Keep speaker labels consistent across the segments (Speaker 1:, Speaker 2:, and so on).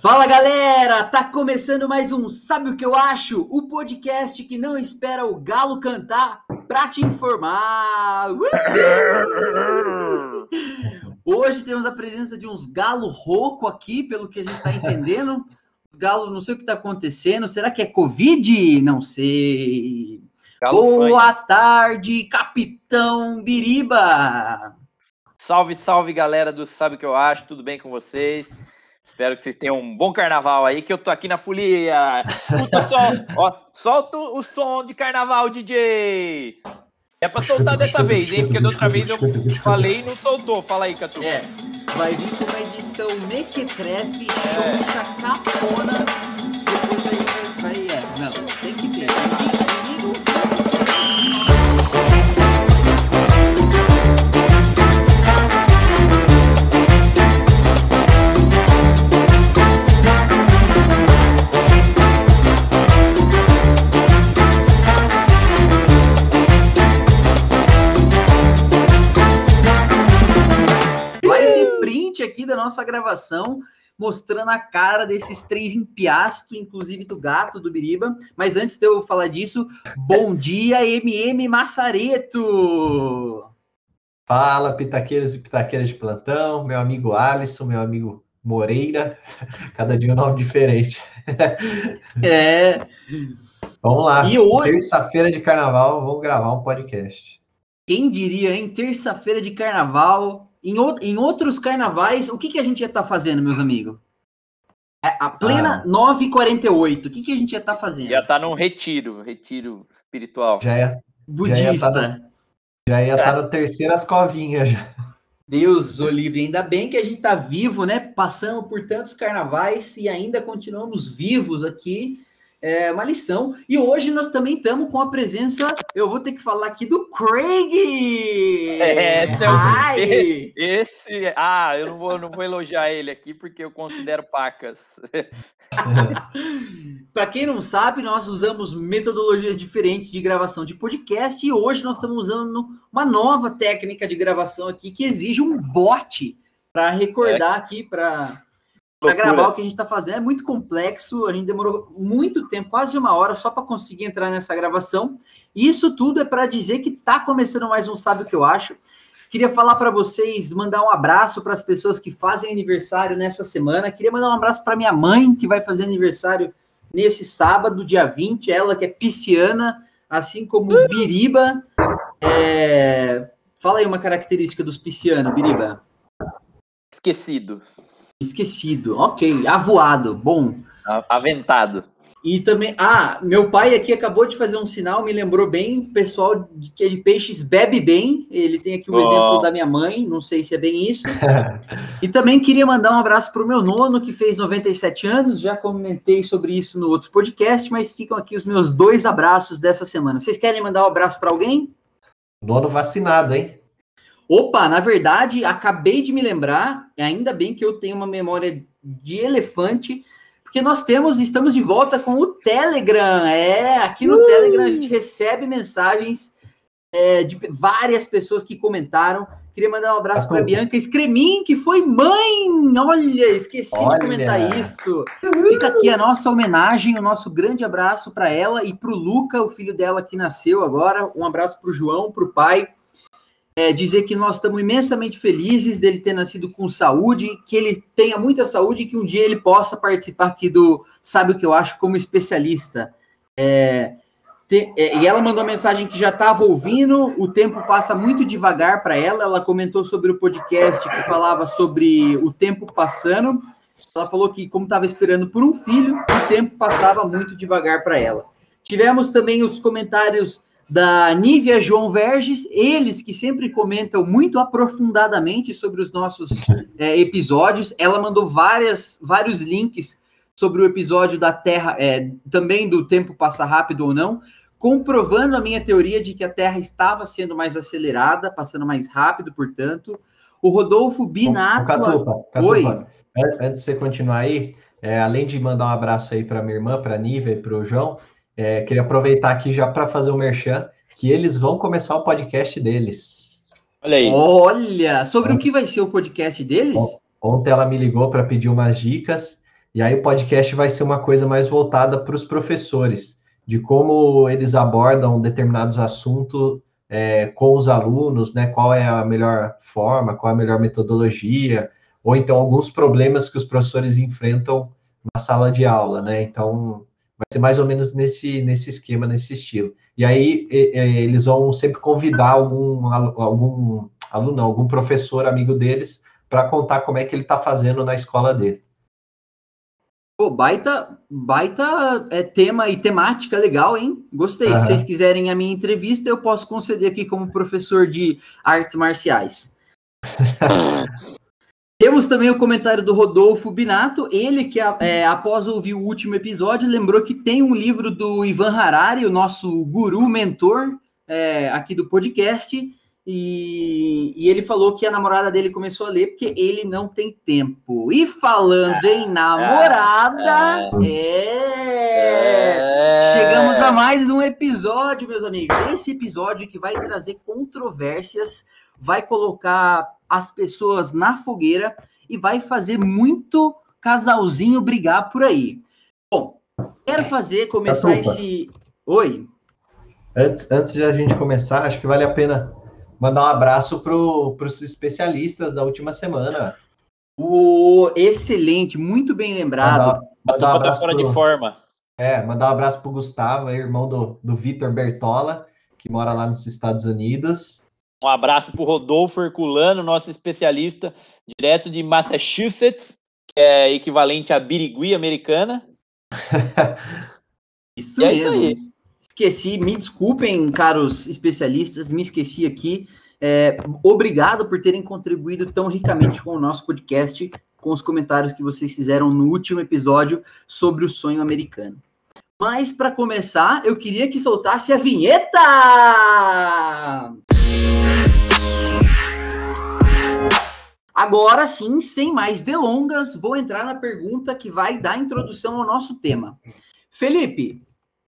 Speaker 1: Fala galera, tá começando mais um Sabe o que eu acho? O podcast que não espera o galo cantar pra te informar. Hoje temos a presença de uns galo rouco aqui, pelo que a gente tá entendendo. Galo, não sei o que tá acontecendo. Será que é Covid? Não sei. Galo Boa fã. tarde, Capitão Biriba.
Speaker 2: Salve, salve galera do Sabe o que eu acho? Tudo bem com vocês? Espero que vocês tenham um bom carnaval aí, que eu tô aqui na folia. Escuta só, ó, solta o som de carnaval, DJ. É pra soltar dessa vez, hein? Porque da outra vez eu falei e não soltou. Fala aí, Catu.
Speaker 1: É, vai vir com uma edição mequetrefe, é. cafona. Aqui da nossa gravação, mostrando a cara desses três empiastos, inclusive do gato do Biriba. Mas antes de eu falar disso, bom dia, MM Massareto!
Speaker 3: Fala, pitaqueiros e pitaqueiras de plantão, meu amigo Alisson, meu amigo Moreira, cada dia um nome diferente.
Speaker 1: É.
Speaker 3: Vamos lá, e hoje... terça-feira de carnaval, vamos gravar um podcast.
Speaker 1: Quem diria, hein? Terça-feira de carnaval, em, em outros carnavais, o que, que a gente ia estar tá fazendo, meus amigos? É, a plena ah. 9h48, o que, que a gente ia estar tá fazendo?
Speaker 2: Já tá num retiro, retiro espiritual.
Speaker 3: Já é.
Speaker 1: Budista.
Speaker 3: Já ia estar tá no terceiras covinhas já.
Speaker 1: Deus o livre, ainda bem que a gente tá vivo, né? Passamos por tantos carnavais e ainda continuamos vivos aqui é, uma lição. E hoje nós também estamos com a presença, eu vou ter que falar aqui do Craig!
Speaker 2: É, então, Ai. esse. Ah, eu não vou, não vou elogiar ele aqui porque eu considero pacas.
Speaker 1: Para quem não sabe, nós usamos metodologias diferentes de gravação de podcast e hoje nós estamos usando uma nova técnica de gravação aqui que exige um bot para recordar é. aqui para para gravar o que a gente está fazendo. É muito complexo, a gente demorou muito tempo, quase uma hora, só para conseguir entrar nessa gravação. E isso tudo é para dizer que está começando mais um Sabe o que eu acho. Queria falar para vocês, mandar um abraço para as pessoas que fazem aniversário nessa semana. Queria mandar um abraço para minha mãe, que vai fazer aniversário nesse sábado, dia 20. Ela que é pisciana, assim como o Biriba. É... Fala aí uma característica dos piscianos, Biriba.
Speaker 2: Esquecido.
Speaker 1: Esquecido, ok. Avoado, bom.
Speaker 2: Aventado.
Speaker 1: E também, ah, meu pai aqui acabou de fazer um sinal, me lembrou bem, o pessoal de, que é de peixes bebe bem. Ele tem aqui o um oh. exemplo da minha mãe, não sei se é bem isso. e também queria mandar um abraço para o meu nono, que fez 97 anos, já comentei sobre isso no outro podcast, mas ficam aqui os meus dois abraços dessa semana. Vocês querem mandar um abraço para alguém?
Speaker 3: Nono vacinado, hein?
Speaker 1: Opa, na verdade, acabei de me lembrar, ainda bem que eu tenho uma memória de elefante, porque nós temos, estamos de volta com o Telegram. É, aqui no uh! Telegram a gente recebe mensagens é, de várias pessoas que comentaram. Queria mandar um abraço para Bianca Escremin, que foi mãe. Olha, esqueci Olha. de comentar isso. Fica aqui a nossa homenagem, o nosso grande abraço para ela e para o Luca, o filho dela que nasceu agora. Um abraço para o João, para o pai é, dizer que nós estamos imensamente felizes dele ter nascido com saúde, que ele tenha muita saúde e que um dia ele possa participar aqui do Sabe o que eu acho como especialista. É, te, é, e ela mandou uma mensagem que já estava ouvindo, o tempo passa muito devagar para ela. Ela comentou sobre o podcast que falava sobre o tempo passando. Ela falou que, como estava esperando por um filho, o tempo passava muito devagar para ela. Tivemos também os comentários da Nívia João Verges, eles que sempre comentam muito aprofundadamente sobre os nossos é, episódios. Ela mandou várias, vários links sobre o episódio da Terra, é, também do tempo passar rápido ou não, comprovando a minha teoria de que a Terra estava sendo mais acelerada, passando mais rápido, portanto. O Rodolfo Binato.
Speaker 3: Catupa, Catupa, Oi. Antes de você continuar aí, é, além de mandar um abraço aí para minha irmã, para a Nívia e para o João, é, queria aproveitar aqui já para fazer o um merchan, que eles vão começar o podcast deles.
Speaker 1: Olha aí. Olha, sobre o que vai ser o podcast deles?
Speaker 3: Ontem ela me ligou para pedir umas dicas E aí o podcast vai ser uma coisa mais voltada para os professores, de como eles abordam determinados assuntos é, com os alunos, né? Qual é a melhor forma, qual é a melhor metodologia, ou então alguns problemas que os professores enfrentam na sala de aula, né? Então, vai ser mais ou menos nesse, nesse esquema, nesse estilo. E aí, eles vão sempre convidar algum, algum aluno, algum professor amigo deles, para contar como é que ele está fazendo na escola dele.
Speaker 1: Pô, baita, baita é, tema e temática legal, hein? Gostei. Uhum. Se vocês quiserem a minha entrevista, eu posso conceder aqui como professor de artes marciais. Temos também o comentário do Rodolfo Binato, ele que, é, após ouvir o último episódio, lembrou que tem um livro do Ivan Harari, o nosso guru mentor é, aqui do podcast, e, e, ele falou que a namorada dele começou a ler porque ele não tem tempo. E falando em namorada, é, chegamos a mais um episódio, meus amigos. Esse episódio que vai trazer controvérsias, vai colocar as pessoas na fogueira e vai fazer muito casalzinho brigar por aí. Bom, quero fazer começar esse. Oi.
Speaker 3: Antes, antes de a gente começar, acho que vale a pena mandar um abraço para os especialistas da última semana.
Speaker 1: O excelente, muito bem lembrado.
Speaker 2: Mandar, mandar um abraço fora pro, de forma.
Speaker 3: É, mandar um abraço para o Gustavo, irmão do, do Vitor Bertola, que mora lá nos Estados Unidos.
Speaker 2: Um abraço para o Rodolfo Herculano, nosso especialista, direto de Massachusetts, que é equivalente a Birigui americana.
Speaker 1: isso é mesmo. Isso aí. Esqueci, me desculpem, caros especialistas, me esqueci aqui. É, obrigado por terem contribuído tão ricamente com o nosso podcast, com os comentários que vocês fizeram no último episódio sobre o sonho americano. Mas para começar, eu queria que soltasse a vinheta! Agora sim, sem mais delongas, vou entrar na pergunta que vai dar introdução ao nosso tema. Felipe,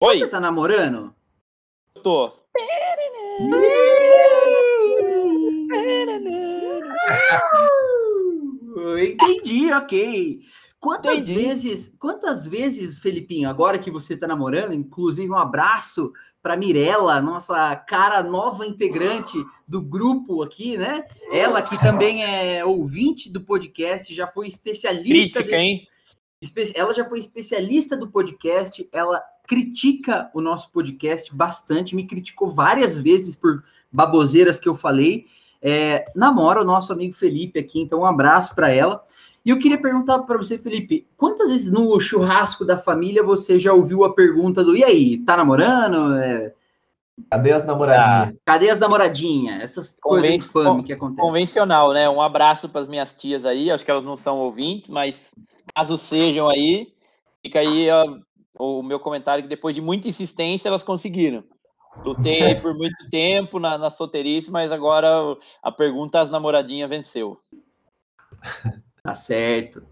Speaker 1: Oi. você tá namorando?
Speaker 2: Eu tô.
Speaker 1: Entendi, ok. Quantas Entendi. vezes, quantas vezes, Felipinho, agora que você está namorando, inclusive um abraço para Mirella, nossa cara nova integrante do grupo aqui, né? Ela que também é ouvinte do podcast, já foi especialista.
Speaker 2: Crítica, desse... hein?
Speaker 1: Ela já foi especialista do podcast, ela critica o nosso podcast bastante, me criticou várias vezes por baboseiras que eu falei. É, namora o nosso amigo Felipe aqui, então um abraço para ela. E eu queria perguntar para você, Felipe, quantas vezes no churrasco da família você já ouviu a pergunta do e aí, tá namorando? É...
Speaker 3: Cadê as namoradinhas?
Speaker 1: Ah, cadê as namoradinhas? Essas Conven coisas infame que acontecem.
Speaker 2: Convencional, né? Um abraço para as minhas tias aí, acho que elas não são ouvintes, mas caso sejam aí, fica aí ó, o meu comentário que depois de muita insistência elas conseguiram. Lutei por muito tempo na, na solteirice, mas agora a pergunta as namoradinhas venceu.
Speaker 1: Tá certo.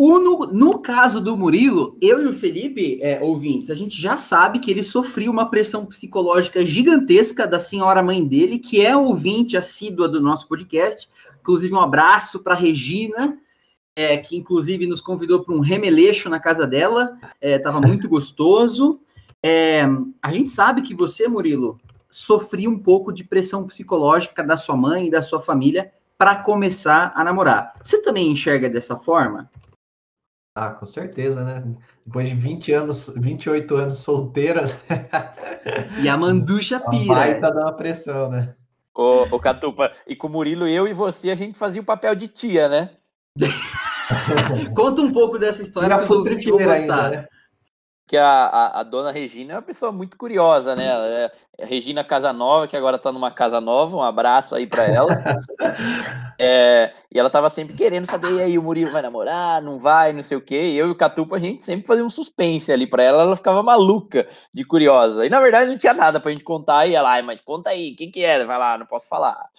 Speaker 1: O, no, no, caso do Murilo, eu e o Felipe, é, ouvintes, a gente já sabe que ele sofreu uma pressão psicológica gigantesca da senhora mãe dele, que é ouvinte assídua do nosso podcast. Inclusive, um abraço para Regina, é, que inclusive nos convidou para um remeleixo na casa dela. Estava é, muito gostoso. É, a gente sabe que você, Murilo, sofria um pouco de pressão psicológica da sua mãe e da sua família para começar a namorar. Você também enxerga dessa forma?
Speaker 3: Ah, com certeza, né? Depois de 20 anos, 28 anos solteira.
Speaker 1: e a manducha pira.
Speaker 3: Vai tá dando pressão, né?
Speaker 2: Ô, ô, Catupa, e com o Murilo, eu e você, a gente fazia o papel de tia, né?
Speaker 1: Conta um pouco dessa história que os ouvintes vão gostar. Ainda, né?
Speaker 2: Que a, a, a, dona Regina é uma pessoa muito curiosa, né? É, é Regina Casanova, que agora está numa casa nova, um abraço aí para ela. é, e ela estava sempre querendo saber, e aí, o Murilo vai namorar, não vai, não sei o quê. E eu e o Catupa, a gente sempre fazia um suspense ali para ela, ela ficava maluca de curiosa. E na verdade não tinha nada pra gente contar, e ela, mas conta aí, o que que é? Vai lá, não posso falar.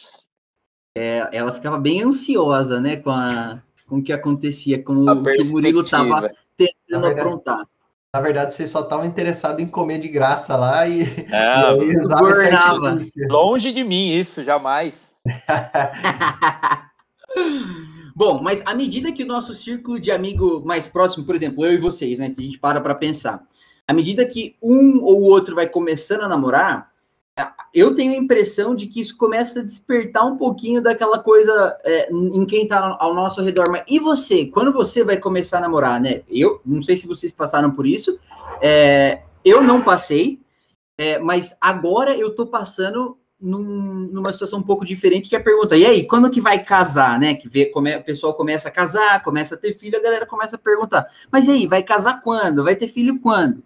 Speaker 1: É, ela ficava bem ansiosa, né, com, a, com o que acontecia, com o que o Murilo estava tentando aprontar.
Speaker 3: Na verdade, vocês só estavam interessados em comer de graça lá e,
Speaker 2: é, e Longe de mim isso, jamais.
Speaker 1: Bom, mas à medida que o nosso círculo de amigo mais próximo, por exemplo, eu e vocês, né, se a gente para para pensar, à medida que um ou outro vai começando a namorar, eu tenho a impressão de que isso começa a despertar um pouquinho daquela coisa é, em quem está ao nosso redor. Mas e você? Quando você vai começar a namorar, né? Eu não sei se vocês passaram por isso. É, eu não passei, é, mas agora eu tô passando num, numa situação um pouco diferente que é a pergunta, e aí, quando que vai casar, né? Que vê, come, o pessoal começa a casar, começa a ter filho, a galera começa a perguntar, mas e aí, vai casar quando? Vai ter filho quando?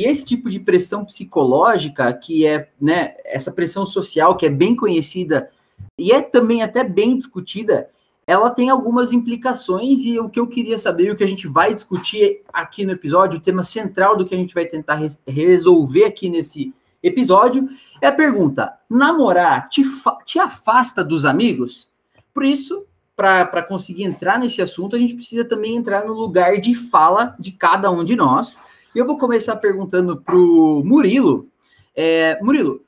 Speaker 1: E esse tipo de pressão psicológica, que é, né, essa pressão social que é bem conhecida e é também até bem discutida, ela tem algumas implicações e o que eu queria saber, o que a gente vai discutir aqui no episódio, o tema central do que a gente vai tentar res resolver aqui nesse episódio, é a pergunta: namorar te, te afasta dos amigos? Por isso, para conseguir entrar nesse assunto, a gente precisa também entrar no lugar de fala de cada um de nós. E eu vou começar perguntando para o Murilo. É, Murilo,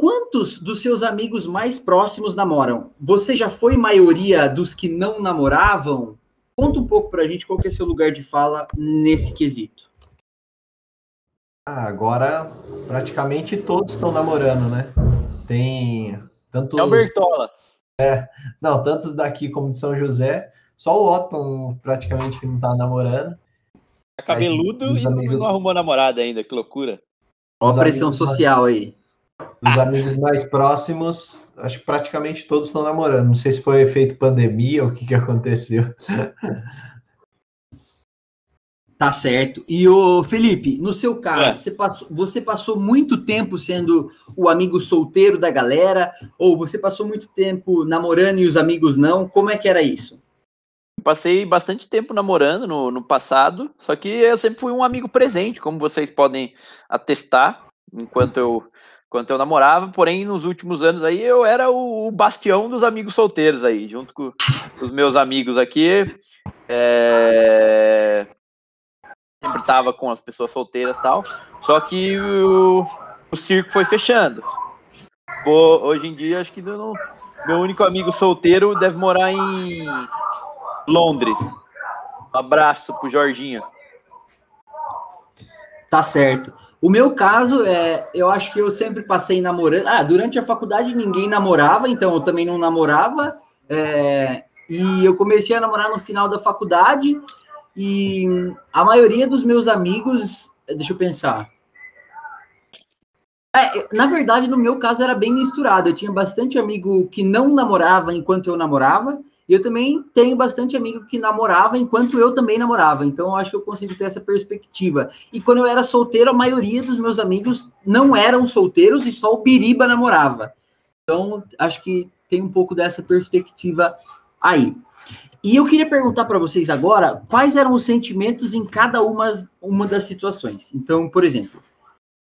Speaker 1: Quantos dos seus amigos mais próximos namoram? Você já foi maioria dos que não namoravam? Conta um pouco pra gente qual que é seu lugar de fala nesse quesito.
Speaker 3: Ah, agora praticamente todos estão namorando, né? Tem tanto
Speaker 2: É o Bertola.
Speaker 3: É, não, tantos daqui como de São José, só o Otton praticamente que não tá namorando.
Speaker 2: É cabeludo e amigos... não arrumou namorada ainda, que loucura.
Speaker 1: Olha a pressão social aí.
Speaker 3: Os amigos mais próximos, acho que praticamente todos estão namorando. Não sei se foi efeito pandemia ou o que, que aconteceu.
Speaker 1: Tá certo. E o Felipe, no seu caso, é. você, passou, você passou muito tempo sendo o amigo solteiro da galera? Ou você passou muito tempo namorando e os amigos não? Como é que era isso?
Speaker 2: Passei bastante tempo namorando no, no passado, só que eu sempre fui um amigo presente, como vocês podem atestar, enquanto eu quando eu namorava, porém nos últimos anos aí eu era o, bastião dos amigos solteiros aí, junto com os meus amigos aqui. É... Sempre tava com as pessoas solteiras tal. Só que o, o circo foi fechando. Pô, hoje em dia acho que não, meu único amigo solteiro deve morar em Londres. Um abraço pro Jorginho.
Speaker 1: Tá certo. O meu caso é, eu acho que eu sempre passei namorando. Ah, durante a faculdade ninguém namorava, então eu também não namorava. É, e eu comecei a namorar no final da faculdade. E a maioria dos meus amigos, deixa eu pensar. É, na verdade, no meu caso era bem misturado. Eu tinha bastante amigo que não namorava enquanto eu namorava, e eu também tenho bastante amigo que namorava enquanto eu também namorava. Então, eu acho que eu consigo ter essa perspectiva. E quando eu era solteiro, a maioria dos meus amigos não eram solteiros e só o Biriba namorava. Então, acho que tem um pouco dessa perspectiva aí. E eu queria perguntar para vocês agora quais eram os sentimentos em cada uma, uma das situações. Então, por exemplo,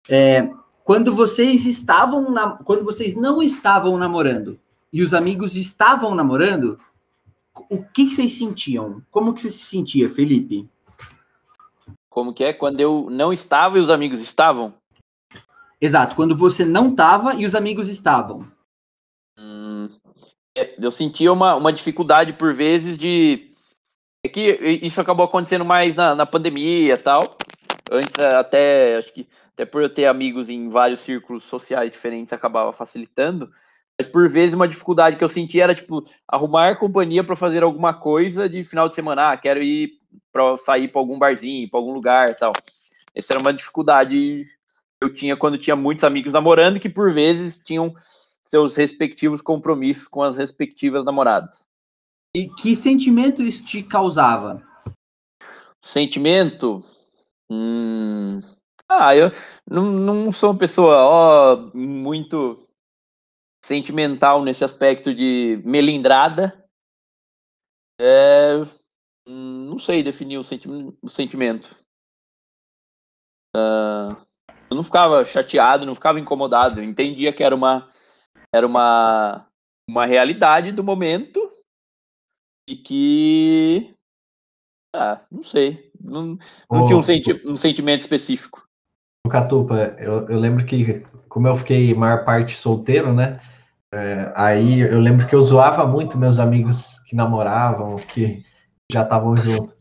Speaker 1: é, quando vocês estavam na, quando vocês não estavam namorando e os amigos estavam namorando, o que, que vocês sentiam? Como que você se sentia, Felipe?
Speaker 2: Como que é? Quando eu não estava e os amigos estavam?
Speaker 1: Exato, quando você não estava e os amigos estavam.
Speaker 2: Hum, é, eu sentia uma, uma dificuldade por vezes de. É que isso acabou acontecendo mais na, na pandemia e tal. Antes, até, acho que até por eu ter amigos em vários círculos sociais diferentes, acabava facilitando. Mas por vezes uma dificuldade que eu senti era tipo arrumar companhia para fazer alguma coisa de final de semana. Ah, quero ir para sair para algum barzinho, para algum lugar, tal. Essa era uma dificuldade que eu tinha quando tinha muitos amigos namorando que por vezes tinham seus respectivos compromissos com as respectivas namoradas.
Speaker 1: E que sentimento isso te causava?
Speaker 2: Sentimento? Hum... Ah, eu não, não sou uma pessoa ó, muito sentimental nesse aspecto de melindrada. É, não sei definir o, senti o sentimento. Uh, eu não ficava chateado, não ficava incomodado. Eu entendia que era uma, era uma, uma realidade do momento e que. Ah, não sei. Não, não tinha um, senti um sentimento específico.
Speaker 3: Catupa, eu, eu lembro que, como eu fiquei maior parte solteiro, né? É, aí eu lembro que eu zoava muito meus amigos que namoravam, que já estavam juntos.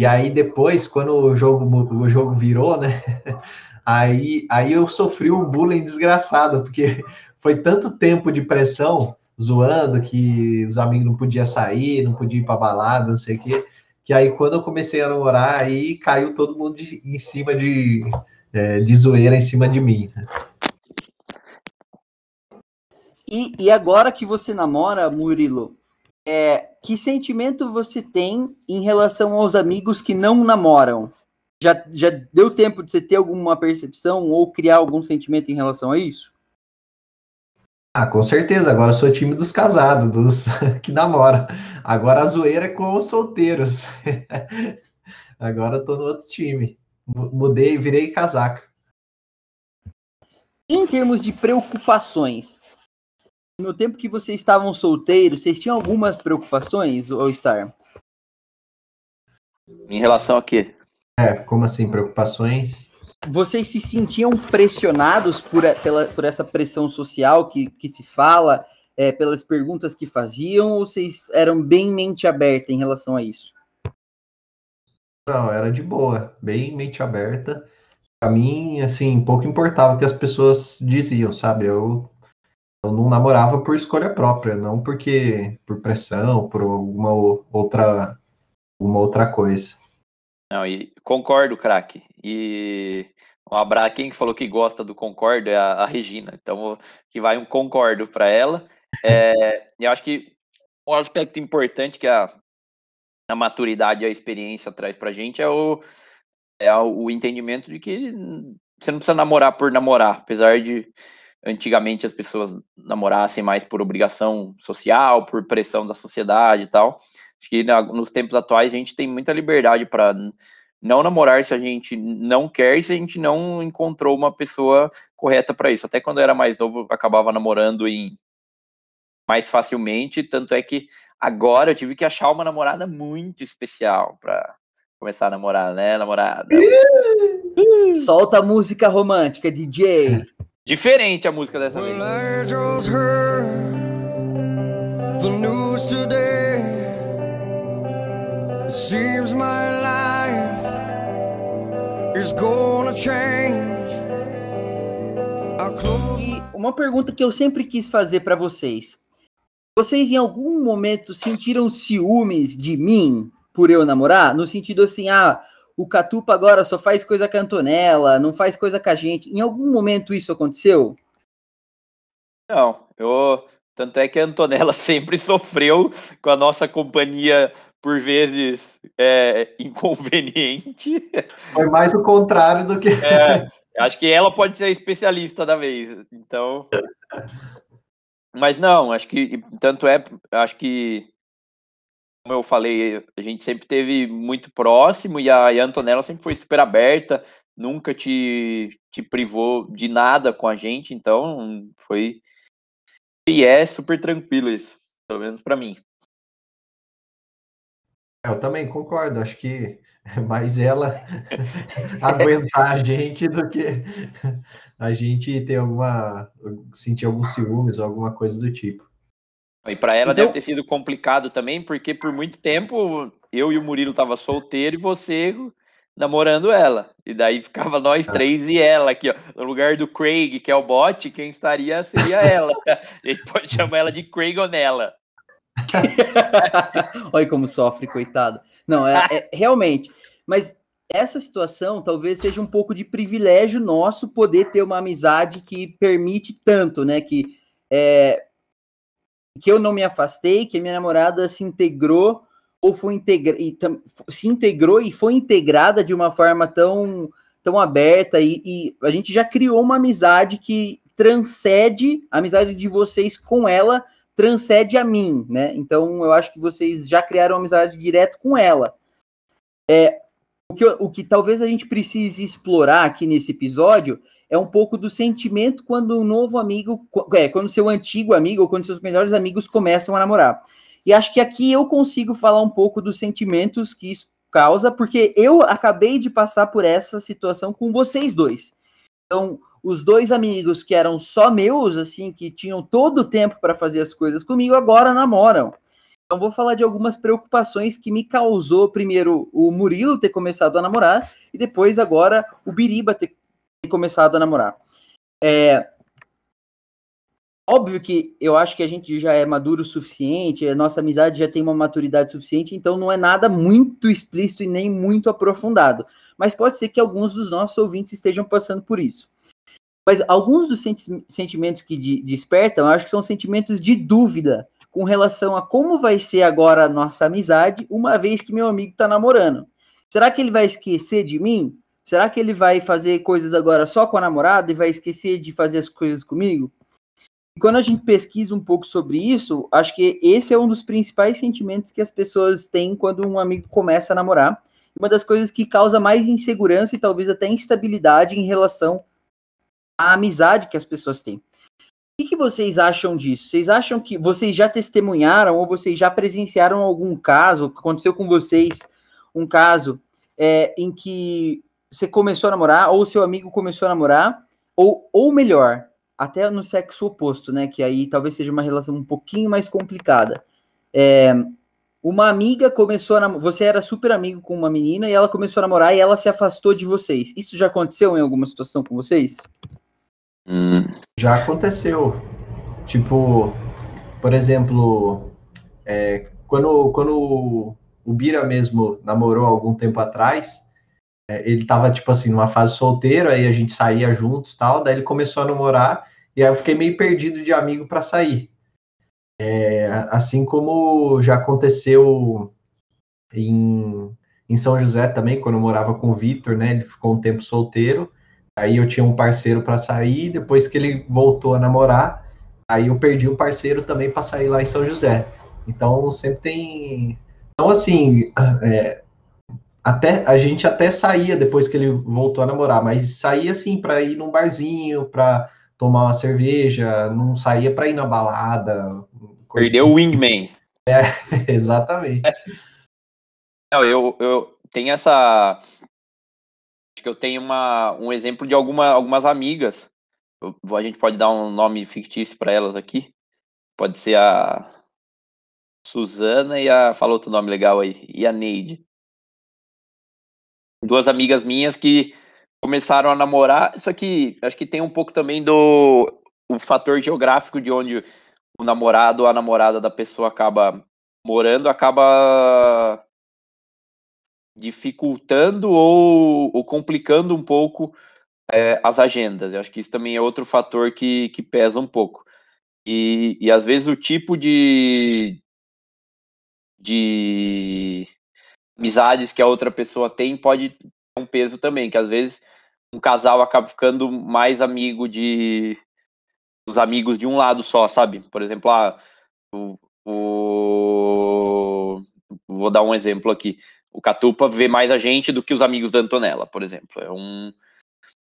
Speaker 3: E aí depois, quando o jogo, o jogo virou, né? Aí, aí eu sofri um bullying desgraçado, porque foi tanto tempo de pressão, zoando, que os amigos não podiam sair, não podiam ir para balada, não sei o quê, que aí quando eu comecei a namorar, aí caiu todo mundo de, em cima de, é, de zoeira em cima de mim. Né?
Speaker 1: E, e agora que você namora, Murilo, é, que sentimento você tem em relação aos amigos que não namoram? Já, já deu tempo de você ter alguma percepção ou criar algum sentimento em relação a isso?
Speaker 3: Ah, com certeza. Agora sou time dos casados, dos que namoram. Agora a zoeira é com os solteiros. Agora eu tô no outro time. Mudei, virei casaca.
Speaker 1: Em termos de preocupações, no tempo que vocês estavam solteiros, vocês tinham algumas preocupações, ou Star?
Speaker 2: Em relação a quê?
Speaker 3: É, como assim, preocupações?
Speaker 1: Vocês se sentiam pressionados por, pela, por essa pressão social que, que se fala, é, pelas perguntas que faziam, ou vocês eram bem mente aberta em relação a isso?
Speaker 3: Não, era de boa, bem mente aberta. Para mim, assim, pouco importava o que as pessoas diziam, sabe? Eu eu não namorava por escolha própria, não porque por pressão, por alguma outra, uma outra coisa.
Speaker 2: Não, e concordo, craque. E um abraço. Quem falou que gosta do concordo é a, a Regina. Então, que vai um concordo para ela. É, e acho que um aspecto importante que a, a maturidade e a experiência traz para gente é o, é o entendimento de que você não precisa namorar por namorar, apesar de antigamente as pessoas namorassem mais por obrigação social, por pressão da sociedade e tal. Acho que nos tempos atuais a gente tem muita liberdade para não namorar se a gente não quer e se a gente não encontrou uma pessoa correta para isso. Até quando eu era mais novo, acabava namorando em mais facilmente, tanto é que agora eu tive que achar uma namorada muito especial para começar a namorar, né, namorada?
Speaker 1: Solta a música romântica, DJ.
Speaker 2: Diferente a música dessa vez. Seems my life is gonna
Speaker 1: change. E uma pergunta que eu sempre quis fazer para vocês. Vocês em algum momento sentiram ciúmes de mim por eu namorar? No sentido assim, ah, o Catupa agora só faz coisa com a Antonella, não faz coisa com a gente. Em algum momento isso aconteceu?
Speaker 2: Não, eu. Tanto é que a Antonella sempre sofreu com a nossa companhia, por vezes, é, inconveniente.
Speaker 3: Foi mais o contrário do que.
Speaker 2: É, acho que ela pode ser a especialista da vez. Então. Mas não, acho que. Tanto é. Acho que como eu falei, a gente sempre teve muito próximo e a, Antonella sempre foi super aberta, nunca te, te privou de nada com a gente, então foi e é super tranquilo isso, pelo menos para mim.
Speaker 3: Eu também concordo, acho que mais ela aguentar a gente do que a gente ter alguma sentir alguns ciúmes ou alguma coisa do tipo.
Speaker 2: E para ela então... deve ter sido complicado também, porque por muito tempo eu e o Murilo tava solteiro e você namorando ela. E daí ficava nós ah. três e ela aqui, ó. No lugar do Craig, que é o bot, quem estaria seria ela. A gente pode chamar ela de Craig ou nela.
Speaker 1: Olha como sofre, coitado. Não, é, é, realmente. Mas essa situação talvez seja um pouco de privilégio nosso poder ter uma amizade que permite tanto, né? Que é, que eu não me afastei, que a minha namorada se integrou ou foi integra e se integrou e foi integrada de uma forma tão tão aberta e, e, a gente já criou uma amizade que transcende a amizade de vocês com ela transcende a mim, né? Então eu acho que vocês já criaram uma amizade direto com ela. É, o que, o que talvez a gente precise explorar aqui nesse episódio é um pouco do sentimento quando um novo amigo, é, quando seu antigo amigo ou quando seus melhores amigos começam a namorar. E acho que aqui eu consigo falar um pouco dos sentimentos que isso causa, porque eu acabei de passar por essa situação com vocês dois. Então, os dois amigos que eram só meus, assim, que tinham todo o tempo para fazer as coisas comigo, agora namoram. Então vou falar de algumas preocupações que me causou primeiro o Murilo ter começado a namorar e depois agora o Biriba ter começado a namorar. É, óbvio que eu acho que a gente já é maduro o suficiente, a nossa amizade já tem uma maturidade suficiente, então não é nada muito explícito e nem muito aprofundado. Mas pode ser que alguns dos nossos ouvintes estejam passando por isso. Mas alguns dos sentimentos que de despertam, eu acho que são sentimentos de dúvida com relação a como vai ser agora a nossa amizade, uma vez que meu amigo está namorando. Será que ele vai esquecer de mim? Será que ele vai fazer coisas agora só com a namorada e vai esquecer de fazer as coisas comigo? E quando a gente pesquisa um pouco sobre isso, acho que esse é um dos principais sentimentos que as pessoas têm quando um amigo começa a namorar. Uma das coisas que causa mais insegurança e talvez até instabilidade em relação à amizade que as pessoas têm que, que vocês acham disso? Vocês acham que vocês já testemunharam ou vocês já presenciaram algum caso, aconteceu com vocês um caso é, em que você começou a namorar ou seu amigo começou a namorar, ou, ou melhor, até no sexo oposto, né? Que aí talvez seja uma relação um pouquinho mais complicada. É, uma amiga começou a namorar, você era super amigo com uma menina e ela começou a namorar e ela se afastou de vocês. Isso já aconteceu em alguma situação com vocês?
Speaker 3: Hum. Já aconteceu. Tipo, por exemplo, é, quando, quando o Bira mesmo namorou algum tempo atrás, ele tava, tipo assim, numa fase solteiro, aí a gente saía juntos tal, daí ele começou a namorar, e aí eu fiquei meio perdido de amigo para sair. É, assim como já aconteceu em, em São José também, quando eu morava com o Vitor, né? Ele ficou um tempo solteiro, Aí eu tinha um parceiro para sair, depois que ele voltou a namorar, aí eu perdi o um parceiro também para sair lá em São José. Então sempre tem. Então, assim, é, até a gente até saía depois que ele voltou a namorar, mas saía assim para ir num barzinho, para tomar uma cerveja, não saía para ir na balada.
Speaker 2: Perdeu o wingman.
Speaker 3: É, exatamente.
Speaker 2: Não, eu, eu tenho essa que eu tenho uma, um exemplo de alguma, algumas amigas. Eu, a gente pode dar um nome fictício para elas aqui. Pode ser a Suzana e a. Fala outro nome legal aí. E a Neide. Duas amigas minhas que começaram a namorar. Isso aqui, acho que tem um pouco também do o fator geográfico de onde o namorado ou a namorada da pessoa acaba morando, acaba dificultando ou, ou complicando um pouco é, as agendas. Eu acho que isso também é outro fator que, que pesa um pouco. E, e às vezes o tipo de, de amizades que a outra pessoa tem pode ter um peso também, que às vezes um casal acaba ficando mais amigo de os amigos de um lado só, sabe? Por exemplo, ah, o, o vou dar um exemplo aqui o Catupa vê mais a gente do que os amigos da Antonella, por exemplo. É um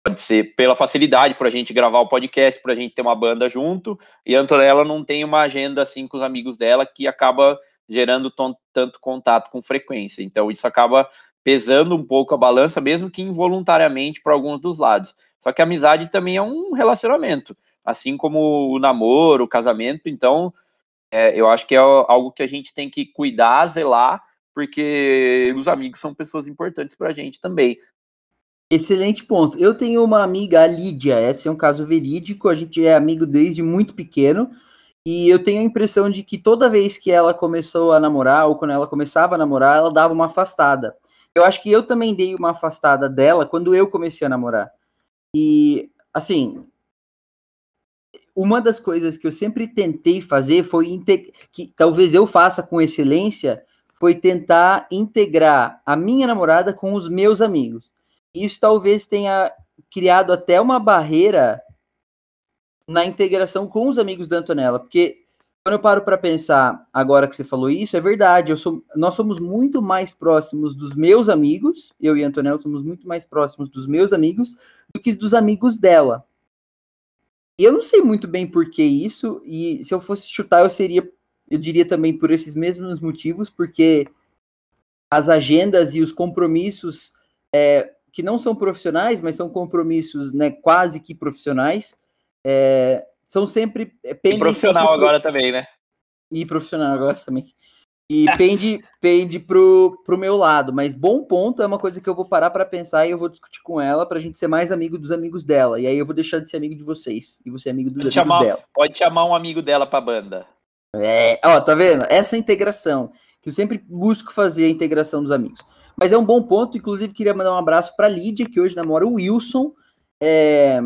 Speaker 2: pode ser pela facilidade para a gente gravar o podcast, para a gente ter uma banda junto, e a Antonella não tem uma agenda assim com os amigos dela que acaba gerando tanto contato com frequência. Então isso acaba pesando um pouco a balança, mesmo que involuntariamente para alguns dos lados. Só que a amizade também é um relacionamento, assim como o namoro, o casamento. Então é, eu acho que é algo que a gente tem que cuidar, zelar porque os amigos são pessoas importantes para a gente também.
Speaker 1: Excelente ponto. Eu tenho uma amiga, a Lídia, esse é um caso verídico, a gente é amigo desde muito pequeno, e eu tenho a impressão de que toda vez que ela começou a namorar, ou quando ela começava a namorar, ela dava uma afastada. Eu acho que eu também dei uma afastada dela quando eu comecei a namorar. E, assim, uma das coisas que eu sempre tentei fazer foi que talvez eu faça com excelência foi tentar integrar a minha namorada com os meus amigos. Isso talvez tenha criado até uma barreira na integração com os amigos da Antonella, porque quando eu paro para pensar, agora que você falou isso, é verdade, sou, nós somos muito mais próximos dos meus amigos, eu e a Antonella somos muito mais próximos dos meus amigos do que dos amigos dela. E eu não sei muito bem por que isso, e se eu fosse chutar, eu seria eu diria também por esses mesmos motivos, porque as agendas e os compromissos é, que não são profissionais, mas são compromissos né, quase que profissionais, é, são sempre.
Speaker 2: É, e profissional agora também, né?
Speaker 1: E profissional agora também. E pende, pende pro, pro meu lado, mas bom ponto é uma coisa que eu vou parar para pensar e eu vou discutir com ela pra gente ser mais amigo dos amigos dela. E aí eu vou deixar de ser amigo de vocês e você é amigo dos
Speaker 2: pode amigos chamar, dela. Pode chamar um amigo dela pra banda.
Speaker 1: É, ó, tá vendo? Essa integração, que eu sempre busco fazer a integração dos amigos. Mas é um bom ponto, inclusive queria mandar um abraço pra Lídia, que hoje namora o Wilson. É...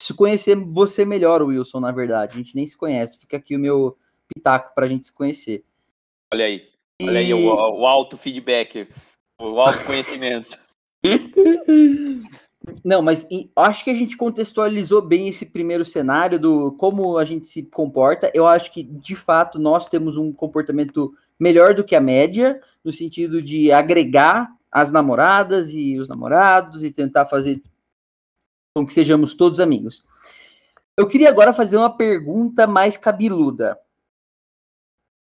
Speaker 1: Se conhecer você melhor, Wilson, na verdade. A gente nem se conhece. Fica aqui o meu pitaco pra gente se conhecer.
Speaker 2: Olha aí. Olha aí o, o alto feedback, o alto conhecimento.
Speaker 1: Não, mas acho que a gente contextualizou bem esse primeiro cenário do como a gente se comporta. Eu acho que, de fato, nós temos um comportamento melhor do que a média, no sentido de agregar as namoradas e os namorados e tentar fazer com que sejamos todos amigos. Eu queria agora fazer uma pergunta mais cabeluda.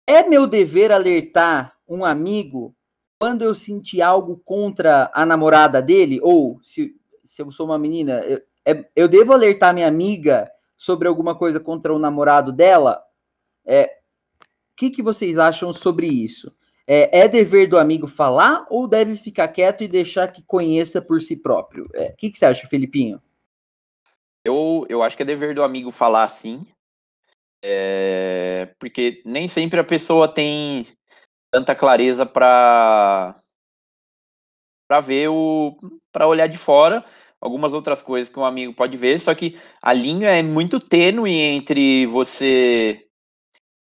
Speaker 1: É meu dever alertar um amigo quando eu sentir algo contra a namorada dele? Ou se, se eu sou uma menina, eu, é, eu devo alertar minha amiga sobre alguma coisa contra o namorado dela? É, o que, que vocês acham sobre isso? É, é, dever do amigo falar ou deve ficar quieto e deixar que conheça por si próprio? É, o que, que você acha, Felipinho?
Speaker 2: Eu, eu acho que é dever do amigo falar sim. É, porque nem sempre a pessoa tem tanta clareza para para ver o para olhar de fora algumas outras coisas que um amigo pode ver, só que a linha é muito tênue entre você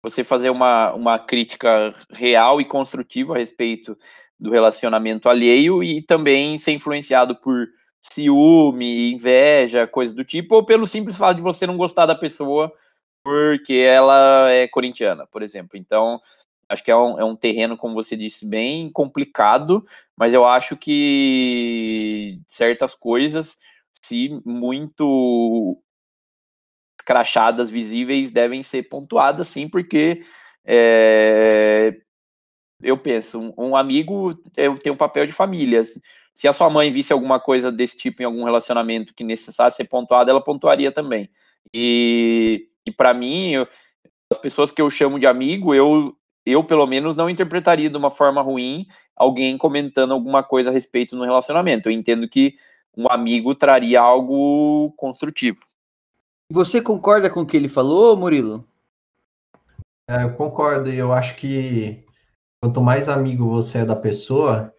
Speaker 2: você fazer uma, uma crítica real e construtiva a respeito do relacionamento alheio e também ser influenciado por ciúme, inveja, coisa do tipo, ou pelo simples fato de você não gostar da pessoa porque ela é corintiana, por exemplo. Então, acho que é um, é um terreno, como você disse, bem complicado, mas eu acho que certas coisas, se muito crachadas visíveis, devem ser pontuadas, sim, porque é, eu penso, um, amigo tem um papel de família. Se a sua mãe visse alguma coisa desse tipo em algum relacionamento que necessitasse ser pontuada, ela pontuaria também. E e para mim, eu, as pessoas que eu chamo de amigo, eu, eu pelo menos não interpretaria de uma forma ruim alguém comentando alguma coisa a respeito no relacionamento. Eu entendo que um amigo traria algo construtivo.
Speaker 1: Você concorda com o que ele falou, Murilo?
Speaker 3: É, eu concordo, e eu acho que quanto mais amigo você é da pessoa,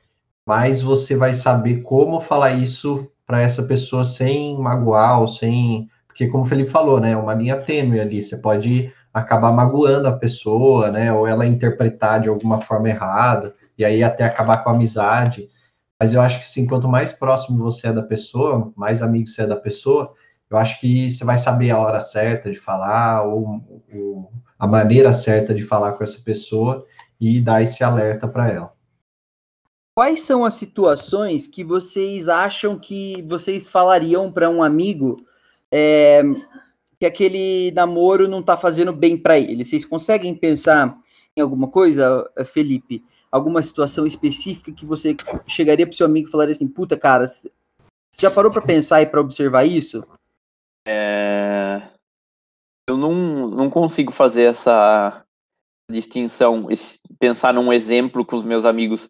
Speaker 3: mais você vai saber como falar isso para essa pessoa sem magoar ou sem porque, como o Felipe falou, né, é uma linha tênue ali, você pode acabar magoando a pessoa, né, ou ela interpretar de alguma forma errada, e aí até acabar com a amizade. Mas eu acho que, sim, quanto mais próximo você é da pessoa, mais amigo você é da pessoa, eu acho que você vai saber a hora certa de falar, ou, ou a maneira certa de falar com essa pessoa e dar esse alerta para ela.
Speaker 1: Quais são as situações que vocês acham que vocês falariam para um amigo é, que aquele namoro não tá fazendo bem para ele. Vocês conseguem pensar em alguma coisa, Felipe? Alguma situação específica que você chegaria pro seu amigo e falaria assim, puta, cara, você já parou para pensar e para observar isso?
Speaker 2: É... Eu não, não consigo fazer essa distinção, pensar num exemplo com os meus amigos.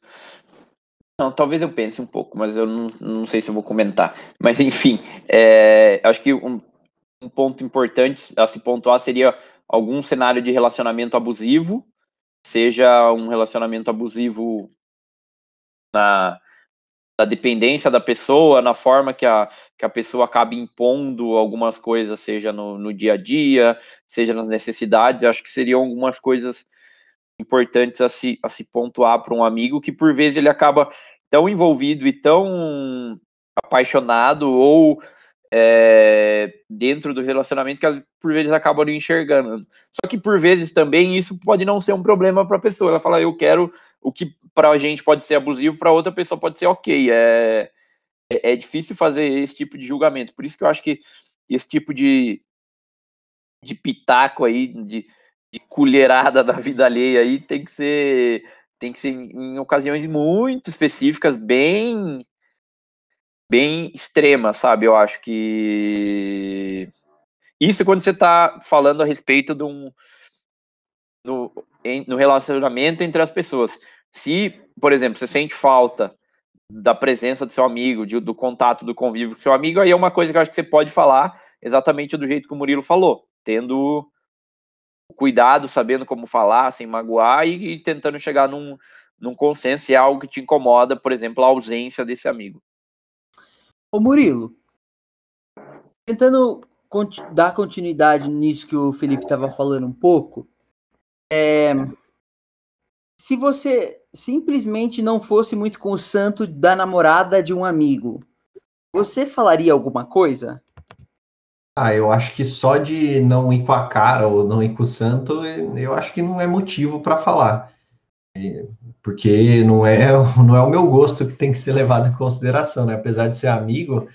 Speaker 2: Não, talvez eu pense um pouco, mas eu não, não sei se eu vou comentar. Mas enfim, é, acho que um, um ponto importante a se pontuar seria algum cenário de relacionamento abusivo, seja um relacionamento abusivo na, na dependência da pessoa, na forma que a, que a pessoa acaba impondo algumas coisas, seja no, no dia a dia, seja nas necessidades. Acho que seriam algumas coisas importantes a se, a se pontuar para um amigo que por vezes ele acaba tão envolvido e tão apaixonado ou é, dentro do relacionamento que por vezes acabam enxergando. Só que por vezes também isso pode não ser um problema para a pessoa. Ela fala, eu quero o que para a gente pode ser abusivo, para outra pessoa pode ser ok. É, é, é, difícil fazer esse tipo de julgamento. Por isso que eu acho que esse tipo de, de pitaco aí, de, de colherada da vida alheia aí tem que ser tem que ser em ocasiões muito específicas, bem bem extrema, sabe? Eu acho que isso quando você está falando a respeito de um no, em, no relacionamento entre as pessoas. Se, por exemplo, você sente falta da presença do seu amigo, de, do contato, do convívio com seu amigo, aí é uma coisa que eu acho que você pode falar exatamente do jeito que o Murilo falou, tendo cuidado, sabendo como falar, sem magoar e, e tentando chegar num, num consenso se é algo que te incomoda, por exemplo, a ausência desse amigo.
Speaker 1: Ô Murilo, tentando dar continuidade nisso que o Felipe estava falando um pouco, é, se você simplesmente não fosse muito com o santo da namorada de um amigo, você falaria alguma coisa?
Speaker 3: Ah, eu acho que só de não ir com a cara ou não ir com o santo, eu acho que não é motivo para falar. Porque não é, não é o meu gosto que tem que ser levado em consideração, né? Apesar de ser amigo,